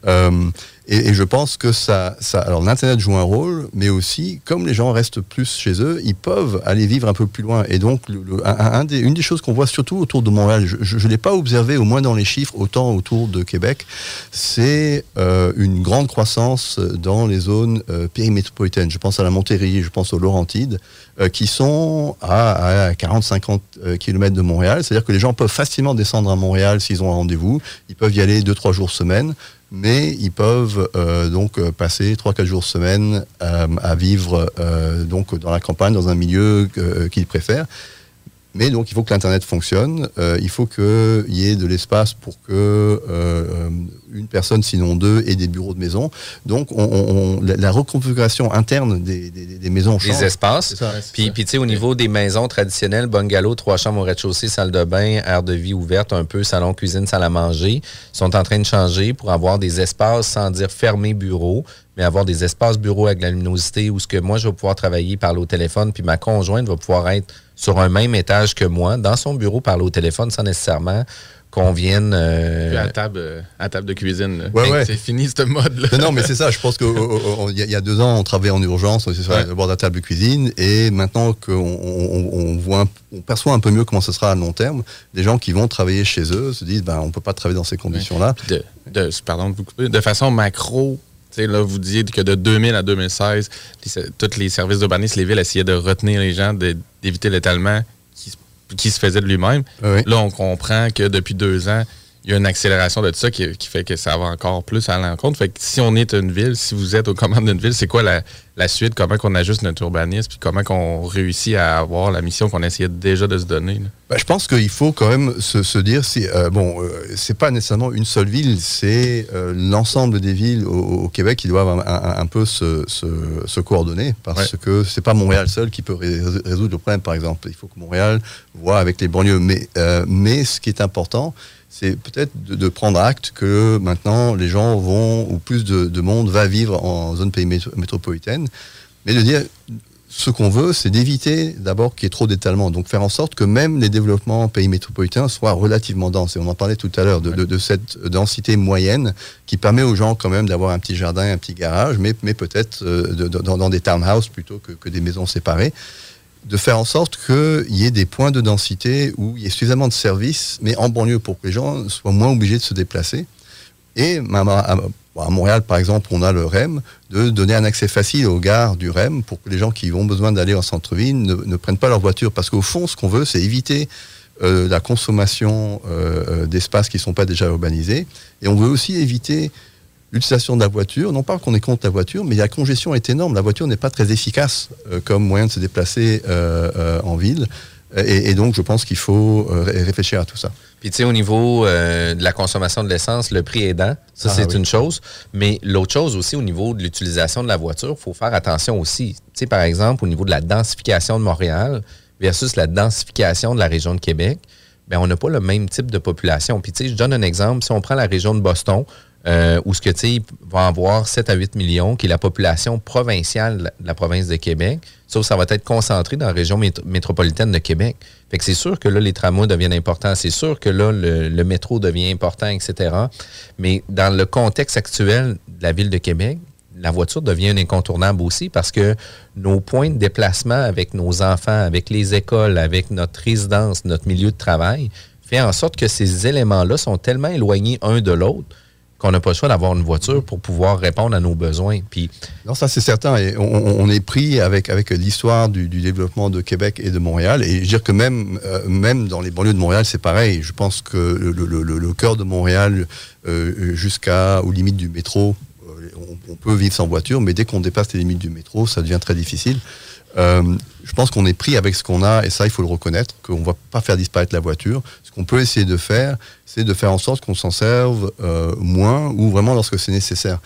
Euh, et, je pense que ça, alors l'Internet joue un rôle, mais aussi, comme les gens restent plus chez eux, ils peuvent aller vivre un peu plus loin. Et donc, une des choses qu'on voit surtout autour de Montréal, je ne l'ai pas observé, au moins dans les chiffres, autant autour de Québec, c'est euh, une grande croissance dans les zones euh, périmétropolitaines. Je pense à la Montérégie, je pense aux Laurentides, qui sont à, à 40-50 km de Montréal. C'est-à-dire que les gens peuvent facilement descendre à Montréal s'ils ont un rendez-vous. Ils peuvent y aller 2-3 jours semaine mais ils peuvent euh, donc euh, passer 3-4 jours semaine euh, à vivre donc dans la campagne, dans un milieu qu'ils préfèrent. Mais donc il faut que l'Internet fonctionne, euh, il faut qu'il y ait de l'espace pour que euh, une personne, sinon deux, ait des bureaux de maison. Donc on, on- on- la, la reconfiguration interne des, des- des maisons change. des espaces. Ça. Puis, puis tu sais, au niveau des maisons traditionnelles, bungalow, trois chambres au rez-de-chaussée, salle de bain, aire de vie ouverte, un peu salon, cuisine, salle à manger, sont en train de changer pour avoir des espaces, sans dire fermé bureau, mais avoir des espaces bureaux avec la luminosité où ce que moi, je vais pouvoir travailler, parler au téléphone, puis ma conjointe va pouvoir être sur un même étage que moi, dans son bureau, parler au téléphone sans nécessairement qu'on vienne... euh, Puis à table, euh, à table de cuisine. là. Ouais, ouais. C'est fini, ce mode-là. Non, non, mais c'est ça. Je pense qu'il y, a- il y a deux ans, on travaillait en urgence, on était sur bord de la table de cuisine, et maintenant qu'on on, on voit, un- on perçoit un peu mieux comment ce sera à long terme, les gens qui vont travailler chez eux se disent, ben, on peut pas travailler dans ces conditions-là. de, de- pardon de vous couper, de façon macro, là, vous disiez que de 2000 à 2016, les- tous les services d'urbanisme, les villes essayaient de retenir les gens, d'éviter l'étalement qui se faisait de lui-même. Là, on comprend que depuis deux ans, il y a une accélération de tout ça qui, qui fait que ça va encore plus à l'encontre. Fait que si on est une ville, si vous êtes aux commandes d'une ville, c'est quoi la, la suite? Comment qu'on ajuste notre urbanisme? Puis comment qu'on réussit à avoir la mission qu'on essayait déjà de se donner? Bah, je pense qu'il faut quand même se, se dire si euh, bon euh, c'est pas nécessairement une seule ville c'est euh, l'ensemble des villes au, au Québec qui doivent un, un- un peu se, se, se coordonner parce que c'est pas Montréal seul qui peut ré- résoudre le problème par exemple il faut que Montréal voit avec les banlieues mais euh, mais ce qui est important c'est peut-être de, prendre acte que maintenant les gens vont ou plus de, de monde va vivre en zone pays métro- métropolitaine mais de dire ce qu'on veut, c'est d'éviter d'abord qu'il y ait trop d'étalement. Donc faire en sorte que même les développements pays métropolitains soient relativement denses. Et on en parlait tout à l'heure de, cette densité moyenne qui permet aux gens quand même d'avoir un petit jardin, un petit garage, mais, peut-être euh, dans, des townhouses plutôt que des maisons séparées. De faire en sorte qu'il y ait des points de densité où il y ait suffisamment de services, mais en banlieue pour que les gens soient moins obligés de se déplacer. Et à, Montréal, par exemple, on a le REM, de donner un accès facile aux gares du REM pour que les gens qui ont besoin d'aller en centre-ville ne, ne prennent pas leur voiture. Parce qu'au fond, ce qu'on veut, c'est éviter euh, la consommation euh, euh, d'espaces qui ne sont pas déjà urbanisés. Et on veut aussi éviter l'utilisation de la voiture. Non pas qu'on est contre la voiture, mais la congestion est énorme. La voiture n'est pas très efficace euh, comme moyen de se déplacer euh, euh, en ville. Et, et donc, je pense qu'il faut ré- réfléchir à tout ça. Puis, tu sais, au niveau euh, de la consommation de l'essence, le prix aidant, ça, Ah, c'est oui. une chose. Mais l'autre chose aussi, au niveau de l'utilisation de la voiture, il faut faire attention aussi. Tu sais, par exemple, au niveau de la densification de Montréal versus la densification de la région de Québec, bien, on n'a pas le même type de population. Puis, tu sais, je donne un exemple. Si on prend la région de Boston, euh, où ce que, tu va avoir 7 à 8 millions, qui est la population provinciale de la, province de Québec, sauf que ça va être concentré dans la région métro- métropolitaine de Québec. Fait c'est sûr que là, les tramways deviennent importants. C'est sûr que là, le, le métro devient important, etc. Mais dans le contexte actuel de la ville de Québec, la voiture devient un incontournable aussi parce que nos points de déplacement avec nos enfants, avec les écoles, avec notre résidence, notre milieu de travail, fait en sorte que ces éléments-là sont tellement éloignés un de l'autre qu'on n'a pas le choix d'avoir une voiture pour pouvoir répondre à nos besoins. Puis, Non, ça c'est certain. On, est pris avec, avec l'histoire du, développement de Québec et de Montréal. Et je veux dire que même, euh, même dans les banlieues de Montréal, c'est pareil. Je pense que le, cœur de Montréal, euh, jusqu'à aux limites du métro, euh, on, on peut vivre sans voiture, mais dès qu'on dépasse les limites du métro, ça devient très difficile. Euh, je pense qu'on est pris avec ce qu'on a, et ça, il faut le reconnaître, qu'on ne va pas faire disparaître la voiture. Qu'on peut essayer de faire, c'est de faire en sorte qu'on s'en serve euh, moins ou vraiment lorsque c'est nécessaire.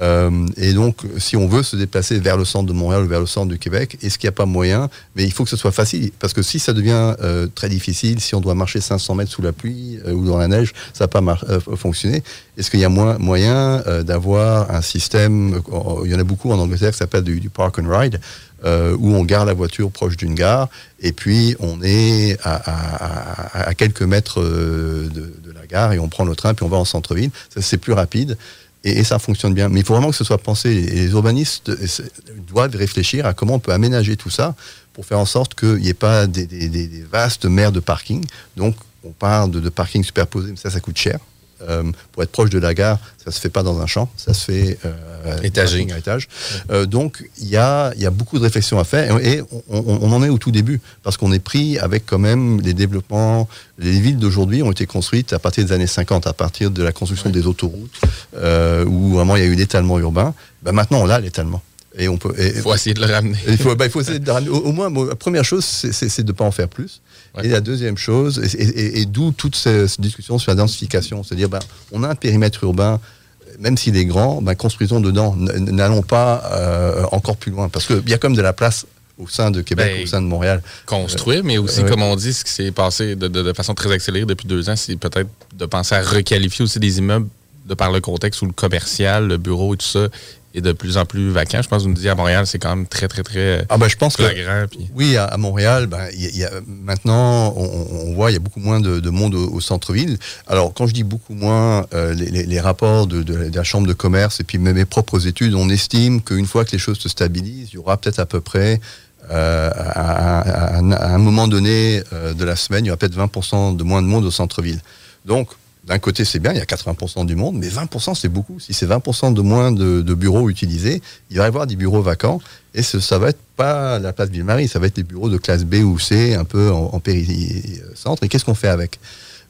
Euh, et donc, si on veut se déplacer vers le centre de Montréal ou vers le centre du Québec, est-ce qu'il n'y a pas moyen? Mais il faut que ce soit facile, parce que si ça devient euh, très difficile, si on doit marcher 500 mètres sous la pluie ou dans la neige, ça va pas fonctionner. Est-ce qu'il y a moins, moyen d'avoir un système, il y en a beaucoup en Angleterre qui s'appelle du park and ride, euh, où on garde la voiture proche d'une gare, et puis on est à, quelques mètres euh, de, la gare, et on prend le train, puis on va en centre-ville. C'est plus rapide. Et, ça fonctionne bien. Mais il faut vraiment que ce soit pensé. Les urbanistes doivent réfléchir à comment on peut aménager tout ça pour faire en sorte qu'il n'y ait pas des vastes mers de parking. Donc, on parle de, de parking superposé, mais ça, ça coûte cher. Euh, pour être proche de la gare, ça se fait pas dans un champ, ça se fait euh, Étagé. à étage. Euh, donc il y a, il y a beaucoup de réflexions à faire et, et on, on- on en est au tout début parce qu'on est pris avec quand même les développements. Les villes d'aujourd'hui ont été construites à partir des années 50, à partir de la construction des autoroutes euh, où vraiment il y a eu l'étalement urbain. Ben, maintenant on a l'étalement. Et on peut. Il faut essayer de le ramener. Il faut, ben, faut essayer de le ramener. Au, au moins, bon, la première chose, c'est de ne pas en faire plus. Et la deuxième chose, et, et- et- et d'où toute cette, discussion sur la densification, c'est-à-dire, ben, on a un périmètre urbain, même s'il est grand, ben, construisons dedans. N'allons pas euh, encore plus loin, parce qu'il y a comme de la place au sein de Québec, Ben, au sein de Montréal. construire, mais aussi, ouais. comme on dit, ce qui s'est passé de, de- de façon très accélérée depuis deux ans, c'est peut-être de penser à requalifier aussi des immeubles de par le contexte où le commercial, le bureau et tout ça est de plus en plus vacant. Je pense que vous nous dites à Montréal, c'est quand même très, très, très Ah ben, je pense que- puis- Oui, à, à Montréal, ben, y a- il y a, maintenant, on, on voit, il y a beaucoup moins de, de monde au, au centre-ville. Alors, quand je dis beaucoup moins, euh, les, les- les rapports de, de- de la chambre de commerce et puis même mes propres études, on estime qu'une fois que les choses se stabilisent, il y aura peut-être à peu près, euh, à, un- à un moment donné euh, de la semaine, il y aura peut-être 20% de moins de monde au centre-ville. Donc, d'un côté, c'est bien, il y a 80% du monde, mais 20%, c'est beaucoup. Si c'est 20% de moins de, de bureaux utilisés, il va y avoir des bureaux vacants. Et ce, ça va être pas la place Ville-Marie, ça va être des bureaux de classe B ou C, un peu en, en péri-centre. Et qu'est-ce qu'on fait avec?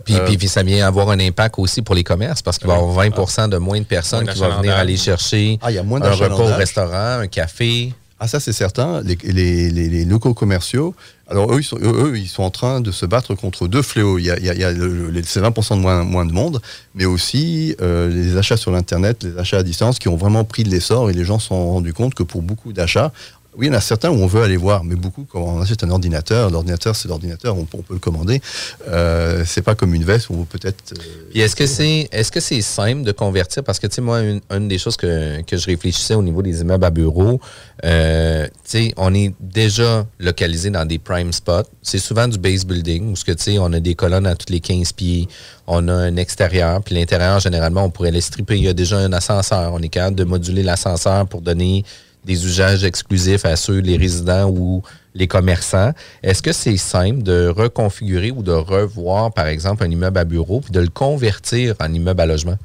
Puis, Euh, puis, ça vient avoir un impact aussi pour les commerces parce qu'il va y avoir 20% de moins de personnes Moins qui vont venir aller chercher Ah, il y a moins un repas au d'achalandage. restaurant, un café. Ah ça c'est certain, les, les- les- les locaux commerciaux, alors eux ils, sont, eux, ils sont en train de se battre contre deux fléaux. Il y a, il y a- les- c'est 20% de moins, moins de monde, mais aussi euh, les achats sur l'Internet, les achats à distance qui ont vraiment pris de l'essor et les gens se sont rendus compte que pour beaucoup d'achats, oui, il y en a certains où on veut aller voir, mais beaucoup, quand on achète un ordinateur, l'ordinateur c'est l'ordinateur, on, peut- le commander. Euh, c'est pas comme une veste où on peut peut-être... euh, est-ce que c'est est-ce que c'est simple de convertir? Parce que tu sais, moi, une, des choses que, que je réfléchissais au niveau des immeubles à bureaux, euh, tu sais, on est déjà localisé dans des prime spots. C'est souvent du base building, où ce que tu sais, on a des colonnes à tous les 15 pieds, on a un extérieur, puis l'intérieur, généralement, on pourrait les stripper. Il y a déjà un ascenseur. On est capable de moduler l'ascenseur pour donner des usages exclusifs à ceux, les résidents ou les commerçants. Est-ce que c'est simple de reconfigurer ou de revoir, par exemple, un immeuble à bureau puis de le convertir en immeuble à logement?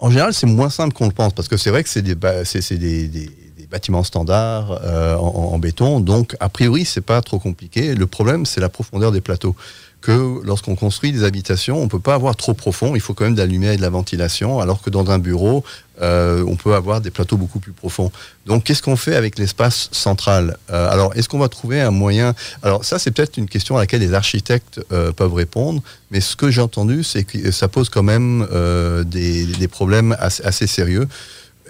En général, c'est moins simple qu'on le pense, parce que c'est vrai que c'est des, bâtiments standards euh, en, en béton, donc a priori, c'est pas trop compliqué. Le problème, c'est la profondeur des plateaux. Que lorsqu'on construit des habitations, on peut pas avoir trop profond, il faut quand même de la lumière et de la ventilation, alors que dans un bureau, euh, on peut avoir des plateaux beaucoup plus profonds. Donc, qu'est-ce qu'on fait avec l'espace central? Euh, Alors, est-ce qu'on va trouver un moyen? Alors, ça, c'est peut-être une question à laquelle les architectes euh, peuvent répondre, mais ce que j'ai entendu, c'est que ça pose quand même des, problèmes assez sérieux.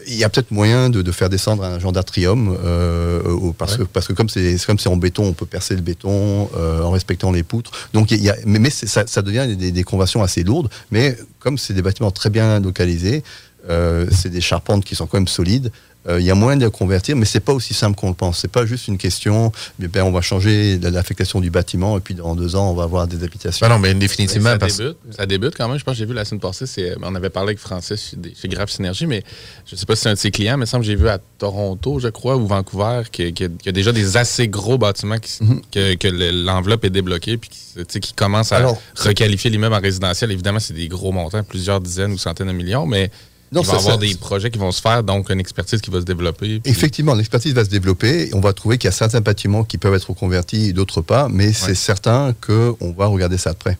Il y a peut-être moyen de, de faire descendre un genre d'atrium, euh, parce, que, parce que comme c'est comme c'est en béton, on peut percer le béton euh, en respectant les poutres. Donc, il y a, mais, mais ça, ça devient des, des conversions assez lourdes. Mais comme c'est des bâtiments très bien localisés, euh, c'est des charpentes qui sont quand même solides. Euh, Il y a moyen de les convertir, mais c'est pas aussi simple qu'on le pense. C'est pas juste une question. Mais ben, on va changer la- l'affectation du bâtiment et puis dans deux ans, on va avoir des habitations. Ben non, mais définitivement, ça, parce- débute, ça débute quand même. Je pense que j'ai vu la semaine passée, c'est- on avait parlé avec Francis chez, Graph Synergie, mais je ne sais pas si c'est un de ses clients, mais il me semble que j'ai vu à Toronto, je crois, ou Vancouver, qu'il y, a- qu'il y a déjà des assez gros bâtiments qui, Mhm. que, que le- l'enveloppe est débloquée puis qui, commencent à Alors, requalifier l'immeuble en résidentiel. Évidemment, c'est des gros montants, plusieurs dizaines ou centaines de millions, mais Non, il va y avoir ça- des projets qui vont se faire, donc une expertise qui va se développer. puis- Effectivement, l'expertise va se développer. On va trouver qu'il y a certains bâtiments qui peuvent être reconvertis et d'autres pas, mais c'est certain qu'on va regarder ça de près.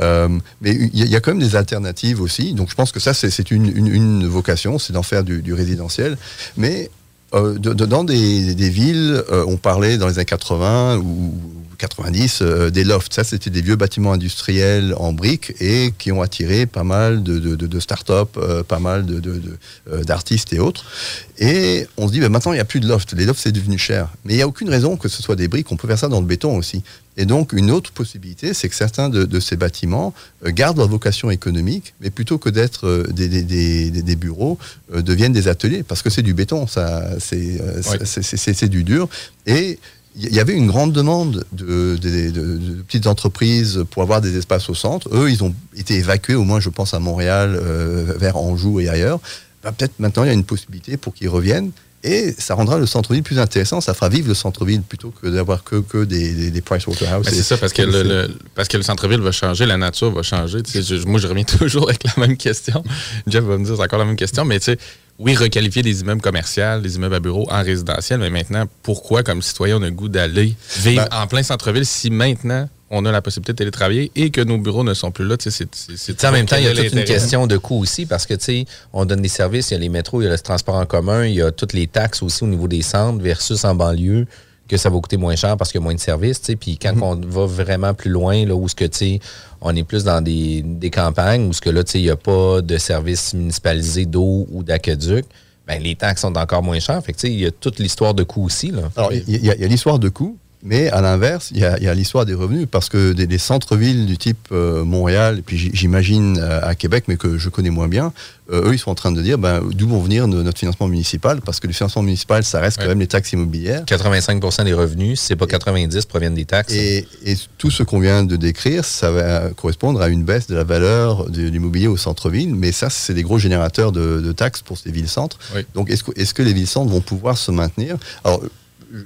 Euh, mais il y, a- quand même des alternatives aussi. Donc je pense que ça, c'est une, une- une vocation, c'est d'en faire du, du résidentiel. Mais euh, de- de- dans des, des villes, euh, on parlait dans les années 80 où 90, euh, des lofts. Ça, c'était des vieux bâtiments industriels en briques et qui ont attiré pas mal de, de, de, de start-up, euh, pas mal euh, d'artistes et autres. Et on se dit, ben, maintenant, il n'y a plus de lofts. Les lofts, c'est devenu cher. Mais il n'y a aucune raison que ce soit des briques. On peut faire ça dans le béton aussi. Et donc, une autre possibilité, c'est que certains de, de ces bâtiments gardent leur vocation économique, mais plutôt que d'être des, des- des- des- des bureaux, euh, deviennent des ateliers, parce que c'est du béton, ça, euh, c'est du dur. Et il y avait une grande demande de, de- de- de petites entreprises pour avoir des espaces au centre. Eux, ils ont été évacués, au moins, je pense, à Montréal, euh, vers Anjou et ailleurs. Ben, Peut-être maintenant, il y a une possibilité pour qu'ils reviennent. Et ça rendra le centre-ville plus intéressant, ça fera vivre le centre-ville plutôt que d'avoir que, que des, des, des. Mais c'est ça, parce que le, le- parce que le centre-ville va changer, la nature va changer. Je- moi, je reviens toujours avec la même question. Jeff va me dire, c'est encore la même question, mais tu sais, oui, requalifier des immeubles commerciaux, des immeubles à bureaux en résidentiel, mais maintenant, pourquoi, comme citoyen, on a le goût d'aller vivre Ben en plein centre-ville si maintenant on a la possibilité de télétravailler et que nos bureaux ne sont plus là? C'est- en même temps, il y a toute une question de coût aussi parce que, tu sais, on donne des services, il y a les métros, il y a le transport en commun, il y a toutes les taxes aussi au niveau des centres versus en banlieue que ça va coûter moins cher parce qu'il y a moins de services. Puis quand on va vraiment plus loin, là, où ce que, tu sais, on est plus dans des, des campagnes où ce que là, il n'y a pas de services municipalisés d'eau ou d'aqueduc, ben les taxes sont encore moins chères. Fait que, il y a toute l'histoire de coût aussi, là. Alors, il y, a- l'histoire de coût, mais à l'inverse, il y a, l'histoire des revenus, parce que des, des centres-villes du type euh, Montréal, et puis j'imagine euh, à Québec, mais que je connais moins bien, euh, eux, ils sont en train de dire ben, d'où vont venir no- notre financement municipal, parce que le financement municipal, ça reste quand même les taxes immobilières. 85 des revenus, c'est pas 90, proviennent des taxes. Et, et tout ce qu'on vient de décrire, ça va correspondre à une baisse de la valeur de l'immobilier au centre-ville, mais ça, c'est des gros générateurs de, de taxes pour ces villes-centres. Donc, est-ce que, les villes-centres vont pouvoir se maintenir? Alors,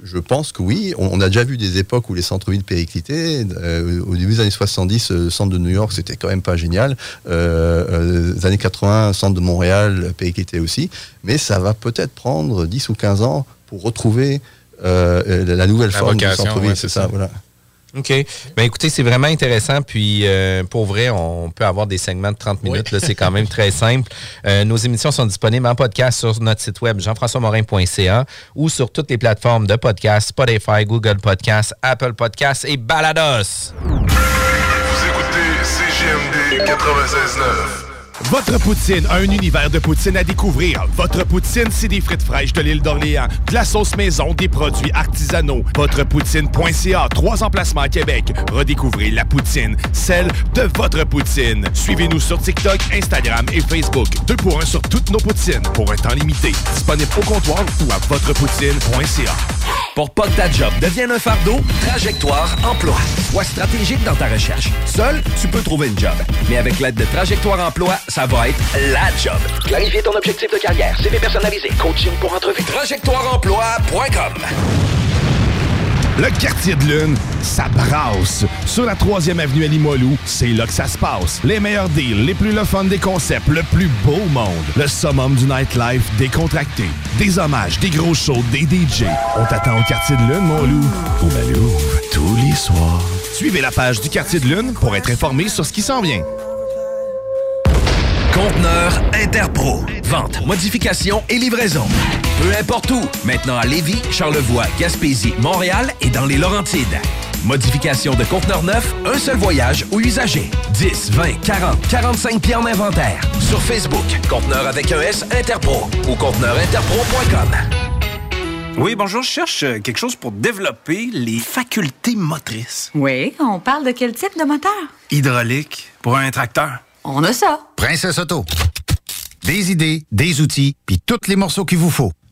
je pense que oui. On, a déjà vu des époques où les centres-villes périclitaient. Euh, au début des années 70, euh, le centre de New York, c'était quand même pas génial. Euh, euh, les années 80, le centre de Montréal euh, périclitait aussi. Mais ça va peut-être prendre 10 ou 15 ans pour retrouver euh, la, nouvelle La forme du centre-ville. ouais, c'est ça, ça. voilà. OK. Ben écoutez, c'est vraiment intéressant. Puis euh, pour vrai, on peut avoir des segments de 30 minutes. là. C'est quand même très simple. Euh, nos émissions sont disponibles en podcast sur notre site web jean-françois-morin.ca ou sur toutes les plateformes de podcast, Spotify, Google Podcasts, Apple Podcasts et Balados. Vous écoutez CGMD 96.9. Votre poutine, un univers de poutine à découvrir. Votre poutine, c'est des frites fraîches de l'île d'Orléans, de la sauce maison, des produits artisanaux. Votrepoutine.ca, trois emplacements à Québec. Redécouvrez la poutine, celle de votre poutine. Suivez-nous sur TikTok, Instagram et Facebook. Deux pour un sur toutes nos poutines, pour un temps limité. Disponible au comptoir ou à votrepoutine.ca. Pour pas que ta job devienne un fardeau, Trajectoire Emploi. Sois stratégique dans ta recherche. Seul, tu peux trouver une job. Mais avec l'aide de Trajectoire Emploi, ça va être la job. Clarifier ton objectif de carrière, CV personnalisé, coaching pour entrevue. TrajectoireEmploi.com Le quartier de lune, ça brasse. Sur la 3e avenue à Limoilou, c'est là que ça se passe. Les meilleurs deals, les plus le fun des concepts, le plus beau monde. Le summum du nightlife décontracté. Des hommages, des gros shows, des DJ. On t'attend au quartier de lune, mon loup. Au Malou, tous les soirs. Suivez la page du quartier de lune pour être informé sur ce qui s'en vient. Conteneur Interpro. Vente, modification et livraison. Peu importe où. Maintenant à Lévis, Charlevoix, Gaspésie, Montréal et dans les Laurentides. Modification de conteneur neuf, un seul voyage ou usager. 10, 20, 40, 45 pieds en inventaire. Sur Facebook, conteneur avec un S Interpro ou conteneurinterpro.com. Oui, bonjour, je cherche euh, quelque chose pour développer les facultés motrices. Oui, on parle de quel type de moteur? Hydraulique pour un tracteur. On a ça. Princesse Auto. Des idées, des outils, puis tous les morceaux qu'il vous faut.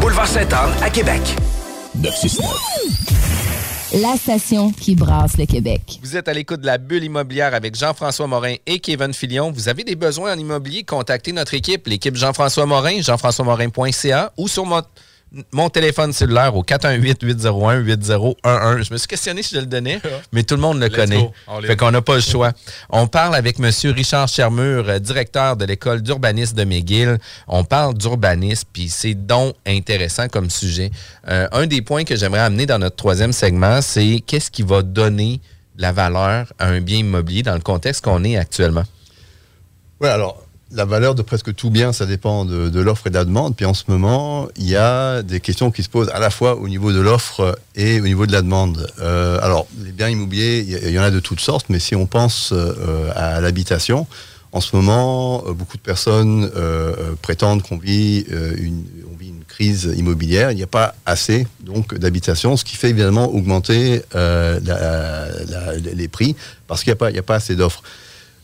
Boulevard Sainte-Anne à Québec. 969. La station qui brasse le Québec. Vous êtes à l'écoute de la bulle immobilière avec Jean-François Morin et Kevin Filion. Vous avez des besoins en immobilier, contactez notre équipe, l'équipe Jean-François Morin, jean-françois-morin.ca ou sur mon- mon téléphone cellulaire au 418-801-8011. Je me suis questionné si je le donnais, mais tout le monde le Let's connaît. Fait qu'on n'a pas le choix. On parle avec M. Richard Chermure, euh, directeur de l'école d'urbanisme de McGill. On parle d'urbanisme, puis c'est donc intéressant comme sujet. Euh, un des points que j'aimerais amener dans notre troisième segment, c'est qu'est-ce qui va donner la valeur à un bien immobilier dans le contexte qu'on est actuellement? Ouais, alors la valeur de presque tout bien, ça dépend de, l'offre et de la demande. Puis en ce moment, il y a des questions qui se posent à la fois au niveau de l'offre et au niveau de la demande. Euh, alors, les biens immobiliers, il y, en a de toutes sortes, mais si on pense euh, à l'habitation, en ce moment, euh, beaucoup de personnes prétendent qu'on vit, une, crise immobilière. Il n'y a pas assez donc d'habitation, ce qui fait évidemment augmenter les prix parce qu'il n'y a pas assez d'offres.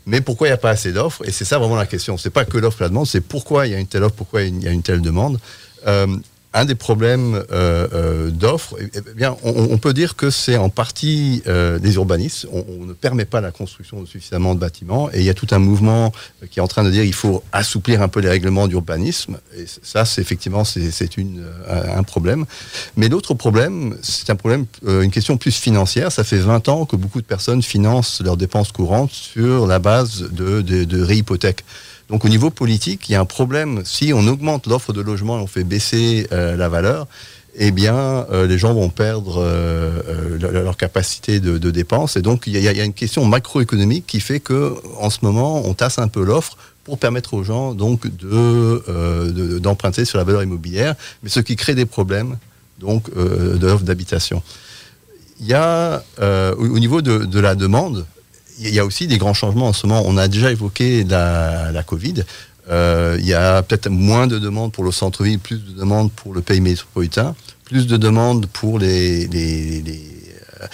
Mais pourquoi il n'y a pas assez d'offres? Et c'est ça vraiment la question. C'est pas que l'offre et la demande, c'est pourquoi il y a une telle offre, pourquoi il y a une telle demande. Euh, un des problèmes euh, euh, d'offres, eh eh bien, on, peut dire que c'est en partie euh, des urbanistes. On, ne permet pas la construction de suffisamment de bâtiments, et il y a tout un mouvement qui est en train de dire qu'il faut assouplir un peu les règlements d'urbanisme. Et ça, c'est effectivement, c'est une, euh, un problème. Mais l'autre problème, c'est un problème, une question plus financière. Ça fait 20 ans que beaucoup de personnes financent leurs dépenses courantes sur la base de, de, de réhypothèques. Donc au niveau politique, il y a un problème. Si on augmente l'offre de logement et on fait baisser euh, la valeur, eh bien, euh, les gens vont perdre euh, leur, capacité de, dépense. Et donc, il y, a, une question macroéconomique qui fait que, en ce moment, on tasse un peu l'offre pour permettre aux gens donc de, de- d'emprunter sur la valeur immobilière, mais ce qui crée des problèmes donc de l'offre d'habitation. Il y a au, au niveau de la demande, il y a aussi des grands changements en ce moment. On a déjà évoqué la, Covid. Euh, il y a peut-être moins de demandes pour le centre-ville, plus de demandes pour le pays métropolitain, plus de demandes pour les, euh,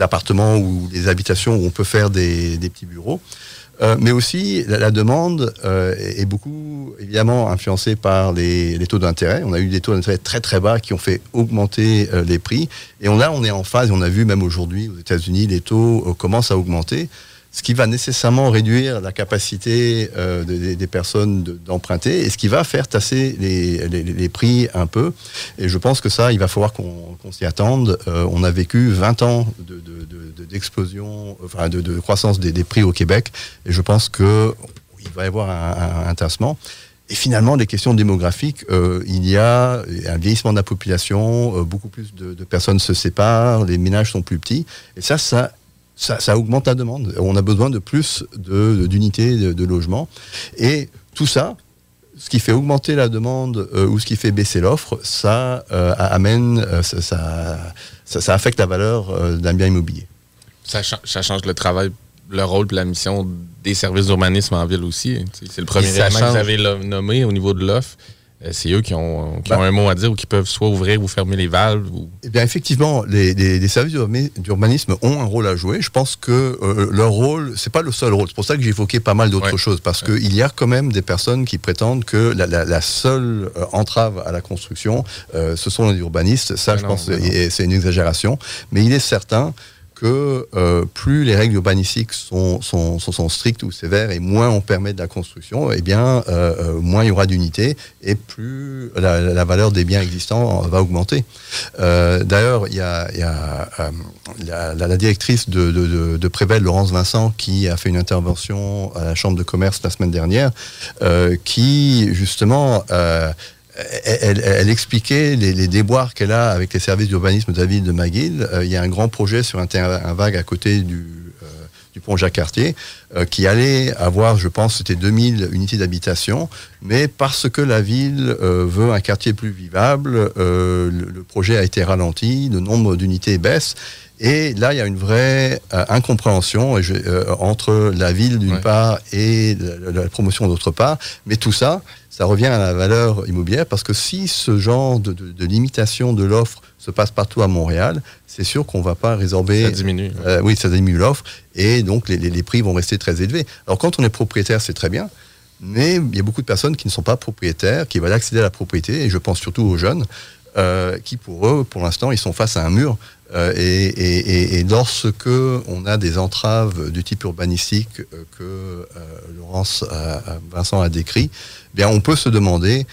appartements ou les habitations où on peut faire des petits bureaux. Euh, mais aussi, la, demande euh, est beaucoup évidemment influencée par les, taux d'intérêt. On a eu des taux d'intérêt très très bas qui ont fait augmenter euh, les prix. Et on, là, on est en phase, on a vu même aujourd'hui aux États-Unis, les taux commencent à augmenter, ce qui va nécessairement réduire la capacité euh, de- des- personnes de- d'emprunter et ce qui va faire tasser les, les- prix un peu. Et je pense que ça, il va falloir qu'on s'y attende. Euh, on a vécu 20 ans de- de- de- d'explosion, enfin de, croissance des, des prix au Québec, et je pense que il va y avoir un, un- tassement. Et finalement, les questions démographiques, euh, il y a un vieillissement de la population, beaucoup plus de, de personnes se séparent, les ménages sont plus petits, et ça, ça, ça, ça augmente la demande. On a besoin de plus de- d'unités de, de logement, et tout ça, ce qui fait augmenter la demande euh, ou ce qui fait baisser l'offre, ça euh, amène, euh, ça, ça, ça- ça affecte la valeur euh, d'un bien immobilier. Ça, cha- ça change le travail, le rôle et la mission des services d'urbanisme en ville aussi. hein. C'est le premier élément que vous avez nommé au niveau de l'offre. Euh, C'est eux qui ont, qui Bah. ont un mot à dire ou qui peuvent soit ouvrir ou fermer les valves. Ou... Eh bien, effectivement, les, les- les services d'urbanisme- ont un rôle à jouer. Je pense que euh, leur rôle, c'est pas le seul rôle. C'est pour ça que j'ai évoqué pas mal d'autres choses, parce qu'il y a quand même des personnes qui prétendent que la, la- la seule euh, entrave à la construction, euh, ce sont les urbanistes. Ça, Mais je non, pense, c'est une exagération. Mais il est certain que euh, plus les règles urbanistiques sont, strictes ou sévères et moins on permet de la construction, eh bien, euh, euh, moins il y aura d'unités et plus la, valeur des biens existants va augmenter. D'ailleurs, il y a, la, directrice de, de, Laurence Vincent, qui a fait une intervention à la Chambre de commerce la semaine dernière, qui justement... elle, expliquait les, déboires qu'elle a avec les services d'urbanisme de la ville de McGill. Euh, il y a un grand projet sur un terrain vague à côté du, euh, pont Jacques-Cartier euh, qui allait avoir, je pense, c'était 2000 unités d'habitation, mais parce que la ville euh, veut un quartier plus vivable, le, le projet a été ralenti, le nombre d'unités baisse. Et là, il y a une vraie euh, incompréhension et je- euh, entre la ville d'une part et la, promotion d'autre part. Mais tout ça, ça revient à la valeur immobilière parce que si ce genre de, de- de limitation de l'offre se passe partout à Montréal, c'est sûr qu'on ne va pas résorber. Ça diminue. Euh, oui, ça diminue l'offre et donc les, les- les prix vont rester très élevés. Alors quand on est propriétaire, c'est très bien. Mais il y a beaucoup de personnes qui ne sont pas propriétaires, qui veulent accéder à la propriété, et je pense surtout aux jeunes, euh, qui pour eux, pour l'instant, ils sont face à un mur. Euh, et, et- lorsque on a des entraves du type urbanistique euh, que euh, Laurence, Vincent a décrit, eh bien on peut se demander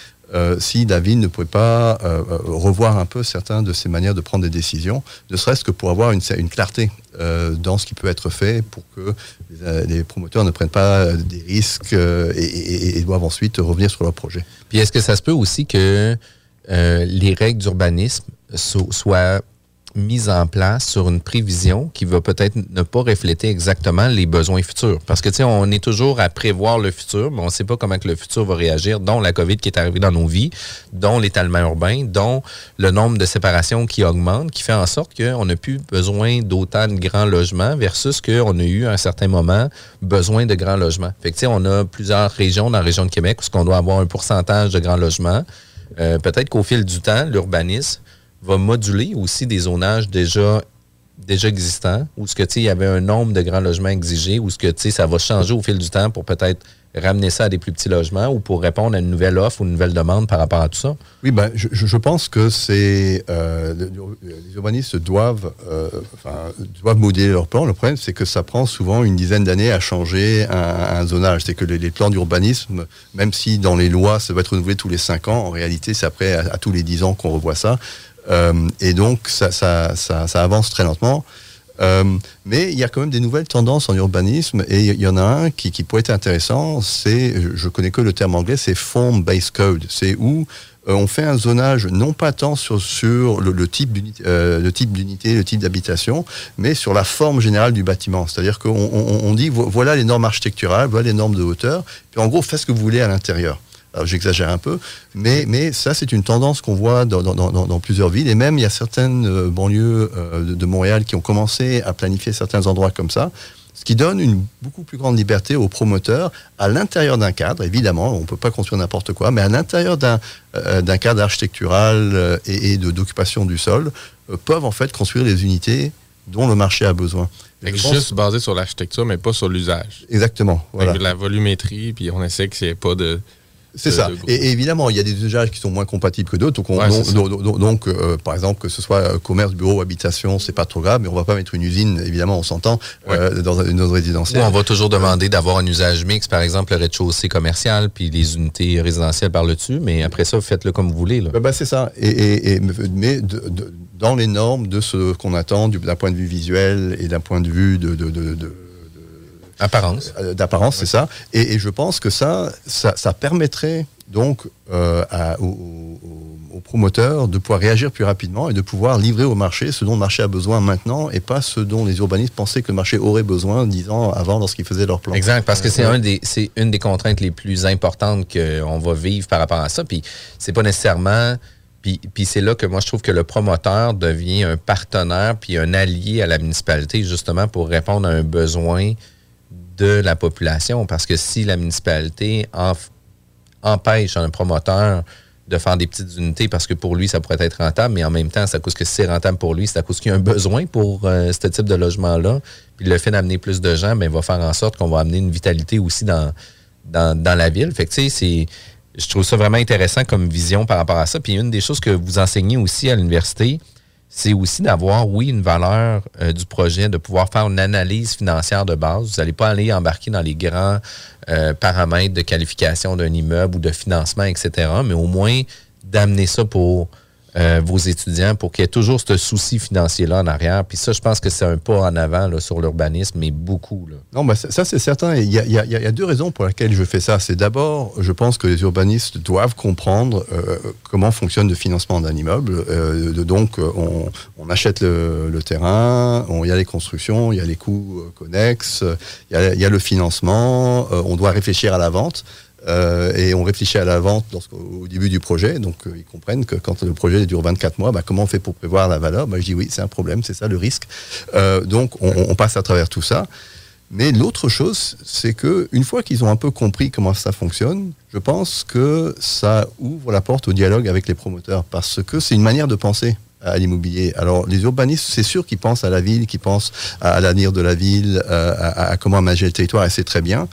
si ville ne pouvait pas revoir un peu certaines de ses manières de prendre des décisions, ne serait-ce que pour avoir une, clarté dans ce qui peut être fait pour que les, promoteurs ne prennent pas des risques et, et- doivent ensuite revenir sur leur projet. Puis est-ce que ça se peut aussi que les règles d'urbanisme so- soient mises en place sur une prévision qui va peut-être ne pas refléter exactement les besoins futurs? Parce que, tu sais, on est toujours à prévoir le futur, mais on ne sait pas comment que le futur va réagir, dont la COVID qui est arrivée dans nos vies, dont l'étalement urbain, dont le nombre de séparations qui augmente, qui fait en sorte qu'on n'a plus besoin d'autant de grands logements versus qu'on a eu à un certain moment besoin de grands logements. Fait que, tu sais, on a plusieurs régions dans la région de Québec où on doit avoir un pourcentage de grands logements. Euh, Peut-être qu'au fil du temps, l'urbanisme va moduler aussi des zonages déjà déjà existants, où ce que il y avait un nombre de grands logements exigés, où ce que ça va changer au fil du temps pour peut-être ramener ça à des plus petits logements ou pour répondre à une nouvelle offre ou une nouvelle demande par rapport à tout ça? Oui, ben, je, je- pense que c'est euh, le- les urbanistes doivent, euh, doivent leur plan. Le problème, c'est que ça prend souvent une dizaine d'années à changer un, zonage. C'est que les, plans d'urbanisme, même si dans les lois, ça va être renouvelé tous les cinq ans, en réalité, c'est après à tous les dix ans qu'on revoit ça. Euh, et donc, ça, avance très lentement. Euh, mais il y a quand même des nouvelles tendances en urbanisme et il y en a un qui, qui pourrait être intéressant, c'est, je, connais que le terme anglais, c'est form-based code. C'est où euh, on fait un zonage non pas tant sur, sur le, le type d'unité, le type d'habitation, mais sur la forme générale du bâtiment. C'est-à-dire qu'on on, on dit vo- voilà les normes architecturales, voilà les normes de hauteur, puis en gros faites ce que vous voulez à l'intérieur. J'exagère un peu, mais, mais ça c'est une tendance qu'on voit dans, dans- dans- dans plusieurs villes et même il y a certaines euh, banlieues euh, de, de Montréal qui ont commencé à planifier certains endroits comme ça, ce qui donne une beaucoup plus grande liberté aux promoteurs à l'intérieur d'un cadre. Évidemment, on ne peut pas construire n'importe quoi, mais à l'intérieur d'un euh, cadre architectural euh, et, et d'occupation du sol, euh, peuvent en fait construire les unités dont le marché a besoin. Pense- juste basé sur l'architecture, mais pas sur l'usage. Exactement. Voilà. Avec la volumétrie, puis on essaie qu'il n'y ait pas de. C'est ça. Et, et évidemment, il y a des usages qui sont moins compatibles que d'autres. Donc, on- Ouais, donc, c'est ça. donc- donc- donc, euh, par exemple, que ce soit euh, commerce, bureau, habitation, c'est pas trop grave, mais on va pas mettre une usine, évidemment, on s'entend, euh, dans une autre résidentielle. on va toujours demander d'avoir un usage mixte, par exemple le rez-de-chaussée commercial puis les unités résidentielles par le dessus, mais après ça, faites-le comme vous voulez. Là. Ben, ben, c'est ça. Et, et- et- mais de- de- dans les normes de ce qu'on attend du- d'un point de vue visuel et d'un point de vue de- de- Apparence. euh, d'apparence, c'est ça. Et, et je pense que ça, ça, ça permettrait donc euh, à- aux, promoteurs de pouvoir réagir plus rapidement et de pouvoir livrer au marché ce dont le marché a besoin maintenant et pas ce dont les urbanistes pensaient que le marché aurait besoin dix ans avant lorsqu'ils faisaient leur plan. Exact, parce que c'est Euh, un des, c'est une des contraintes les plus importantes qu'on va vivre par rapport à ça. Puis c'est pas nécessairement. Puis, puis c'est là que moi je trouve que le promoteur devient un partenaire puis un allié à la municipalité justement pour répondre à un besoin de la population. Parce que si la municipalité empêche un promoteur de faire des petites unités parce que pour lui, ça pourrait être rentable, mais en même temps, c'est à cause que c'est rentable pour lui, c'est à cause qu'il y a un besoin pour euh, ce type de logement-là. Puis le fait d'amener plus de gens, ben, va faire en sorte qu'on va amener une vitalité aussi dans, la ville. Fait tu sais. Je trouve ça vraiment intéressant comme vision par rapport à ça. Puis une des choses que vous enseignez aussi à l'université, c'est aussi d'avoir, oui, une valeur euh, du projet, de pouvoir faire une analyse financière de base. Vous n'allez pas aller embarquer dans les grands euh, paramètres de qualification d'un immeuble ou de financement, etc., mais au moins d'amener ça pour euh, vos étudiants pour qu'il y ait toujours ce souci financier-là en arrière. Puis ça, je pense que c'est un pas en avant là, sur l'urbanisme, mais beaucoup. Là. Non, bah, ça, c'est certain. Il y, a, deux raisons pour lesquelles je fais ça. C'est d'abord, je pense que les urbanistes doivent comprendre euh, comment fonctionne le financement d'un immeuble. Euh, donc, on, achète le, terrain, il y a les constructions, il y a les coûts connexes, il y a, le financement, on doit réfléchir à la vente. Euh, et on réfléchit à la vente au début du projet. Donc, euh, ils comprennent que quand le projet dure 24 mois, bah, comment on fait pour prévoir la valeur? Bah, Je dis oui, c'est un problème, c'est ça le risque. Euh, donc, on, passe à travers tout ça. Mais l'autre chose, c'est que une fois qu'ils ont un peu compris comment ça fonctionne, je pense que ça ouvre la porte au dialogue avec les promoteurs parce que c'est une manière de penser à l'immobilier. Alors les urbanistes, c'est sûr qu'ils pensent à la ville, qu'ils pensent à l'avenir de la ville, à, à comment aménager le territoire, et c'est très bien.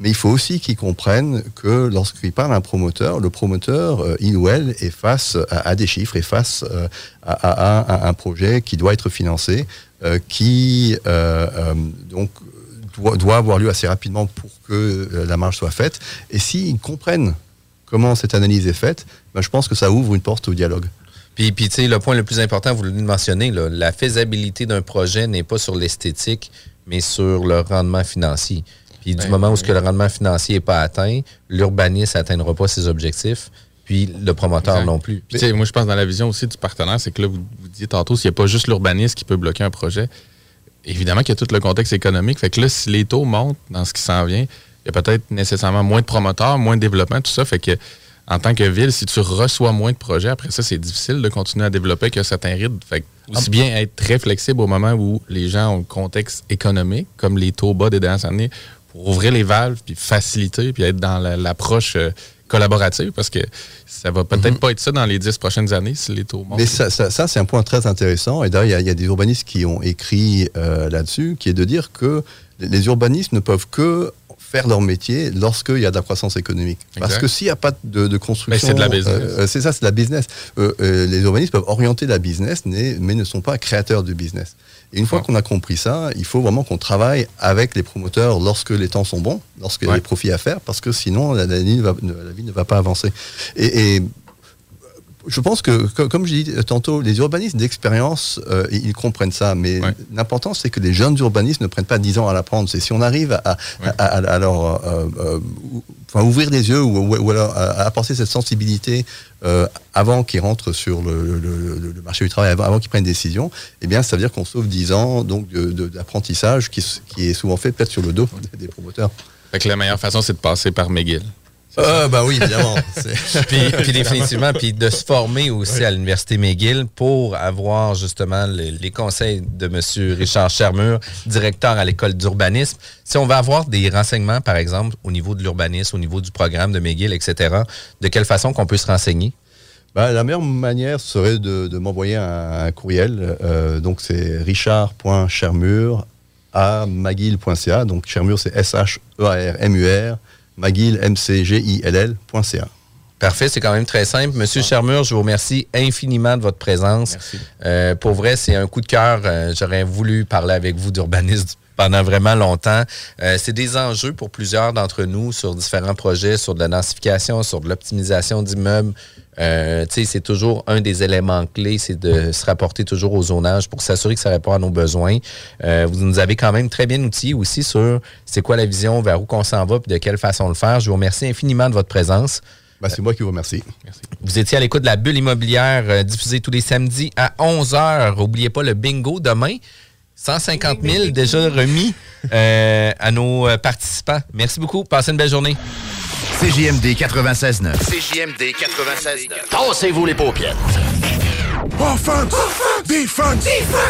Mais il faut aussi qu'ils comprennent que lorsqu'ils parlent à un promoteur, le promoteur, euh, il ou elle, est face à, des chiffres, est face euh, à, un projet qui doit être financé, euh, qui donc doit, avoir lieu assez rapidement pour que la marge soit faite. Et s'ils comprennent comment cette analyse est faite, ben, je pense que ça ouvre une porte au dialogue. Puis, puis tu sais, le point le plus important, vous l'avez mentionné, la faisabilité d'un projet n'est pas sur l'esthétique, mais sur le rendement financier. Puis du Ben, moment où ce que le rendement financier n'est pas atteint, l'urbaniste n'atteindra pas ses objectifs, puis le promoteur Exact. non plus. Puis, tu sais, moi, je pense dans la vision aussi du partenaire, c'est que là, vous, vous disiez tantôt, s'il n'y a pas juste l'urbaniste qui peut bloquer un projet, évidemment qu'il y a tout le contexte économique. Fait que là, si les taux montent dans ce qui s'en vient, il y a peut-être nécessairement moins de promoteurs, moins de développement, tout ça. Fait que en tant que ville, si tu reçois moins de projets, après ça, c'est difficile de continuer à développer avec un certain rythme. Fait que aussi bien être très flexible au moment où les gens ont le contexte économique, comme les taux bas des dernières années, pour ouvrir les valves, puis faciliter, puis être dans la- l'approche euh, collaborative, parce que ça va peut-être pas être ça dans les dix prochaines années si les taux montent. Mais ça, ça- ça, c'est un point très intéressant. Et d'ailleurs, il y a- il y, a des urbanistes qui ont écrit euh, là-dessus, qui est de dire que les urbanistes ne peuvent que faire leur métier lorsqu'il y a de la croissance économique. Parce que s'il n'y a pas de, de construction... Mais c'est de la business. euh, c'est ça, c'est de la business. Euh, euh, les urbanistes peuvent orienter la business, mais, mais ne sont pas créateurs du business. Et une fois qu'on a compris ça, il faut vraiment qu'on travaille avec les promoteurs lorsque les temps sont bons, lorsqu'il y a des profits à faire, parce que sinon, la, la, ligne va- la vie ne va pas avancer. Et, et je pense que, co- comme je dis tantôt, les urbanistes d'expérience, euh, ils comprennent ça. Mais l'important, c'est que les jeunes urbanistes ne prennent pas 10 ans à l'apprendre. C'est si on arrive à, à, à- à leur euh, euh, enfin, ouvrir les yeux ou, alors à, apporter cette sensibilité euh, avant qu'ils rentrent sur le, le- le- le marché du travail, avant, avant qu'ils prennent une décision, eh bien, ça veut dire qu'on sauve 10 ans donc d'apprentissage qui est souvent fait peut-être sur le dos des promoteurs. Fait que la meilleure façon, c'est de passer par McGill. Euh, bah oui, évidemment. Puis, puis définitivement, puis de se former aussi à l'Université McGill pour avoir justement le- les conseils de M. Richard Chermur, directeur à l'école d'urbanisme. Si on va avoir des renseignements, par exemple, au niveau de l'urbanisme, au niveau du programme de McGill, etc., de quelle façon qu'on peut se renseigner? Bah, la meilleure manière serait de, de m'envoyer un, un courriel. Euh, donc c'est richard.chermur à. Donc Chermur c'est S-H-E-A-R-M-U-R, M-C-G-I-L-L.ca. Parfait, c'est quand même très simple. Monsieur Chermur, je vous remercie infiniment de votre présence. Euh, pour vrai, c'est un coup de cœur. Euh, J'aurais voulu parler avec vous d'urbanisme pendant vraiment longtemps. Euh, c'est des enjeux pour plusieurs d'entre nous sur différents projets, sur de la densification, sur de l'optimisation d'immeubles. Euh, c'est toujours un des éléments clés, c'est de se rapporter toujours au zonage pour s'assurer que ça répond à nos besoins. Euh, vous nous avez quand même très bien outillés aussi sur c'est quoi la vision, vers où qu'on s'en va, puis de quelle façon le faire. Je vous remercie infiniment de votre présence. Bah, c'est moi qui vous remercie. Vous étiez à l'écoute de la bulle immobilière euh, diffusée tous les samedis à 11h. N'oubliez pas le bingo demain. 150 000 déjà remis euh, à nos participants. Merci beaucoup. Passez une belle journée. CJMD 96.9. CJMD 96.9. Tassez-vous les paupières. Offense! Defense!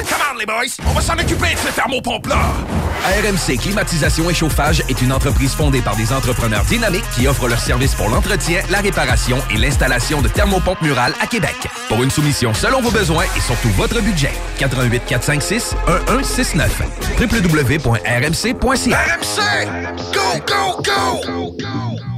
Come on, les boys! On va s'en occuper de ce thermopompe-là! RMC Climatisation et Chauffage est une entreprise fondée par des entrepreneurs dynamiques qui offrent leurs services pour l'entretien, la réparation et l'installation de thermopompes murales à Québec. Pour une soumission selon vos besoins et surtout votre budget, 88 456 1169 www.rmc.ca RMC! Go, go, go!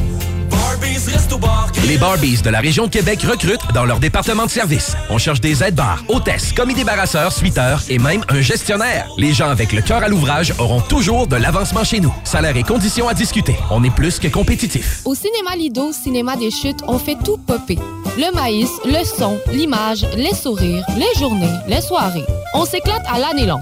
Les Barbies de la région de Québec recrutent dans leur département de service. On cherche des aides-bars, hôtesses, commis débarrasseurs, suiteurs et même un gestionnaire. Les gens avec le cœur à l'ouvrage auront toujours de l'avancement chez nous. Salaire et conditions à discuter. On est plus que compétitif. Au cinéma Lido, cinéma des chutes, on fait tout popper. Le maïs, le son, l'image, les sourires, les journées, les soirées. On s'éclate à l'année longue.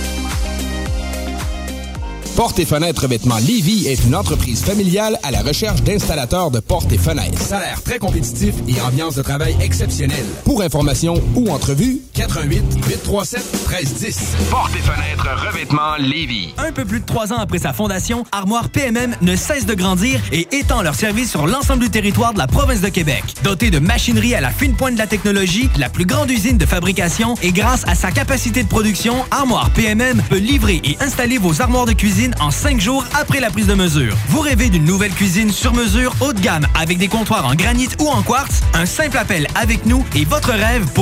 Porte et fenêtres revêtement Lévy est une entreprise familiale à la recherche d'installateurs de portes et fenêtres. Salaire très compétitif et ambiance de travail exceptionnelle. Pour information ou entrevue, 88 837 1310. Porte et fenêtres revêtement Lévis. Un peu plus de trois ans après sa fondation, Armoire PMM ne cesse de grandir et étend leur service sur l'ensemble du territoire de la province de Québec. Dotée de machinerie à la fine pointe de la technologie, la plus grande usine de fabrication et grâce à sa capacité de production, Armoire PMM peut livrer et installer vos armoires de cuisine en cinq jours après la prise de mesure. Vous rêvez d'une nouvelle cuisine sur mesure haut de gamme avec des comptoirs en granit ou en quartz? Un simple appel avec nous et votre rêve pour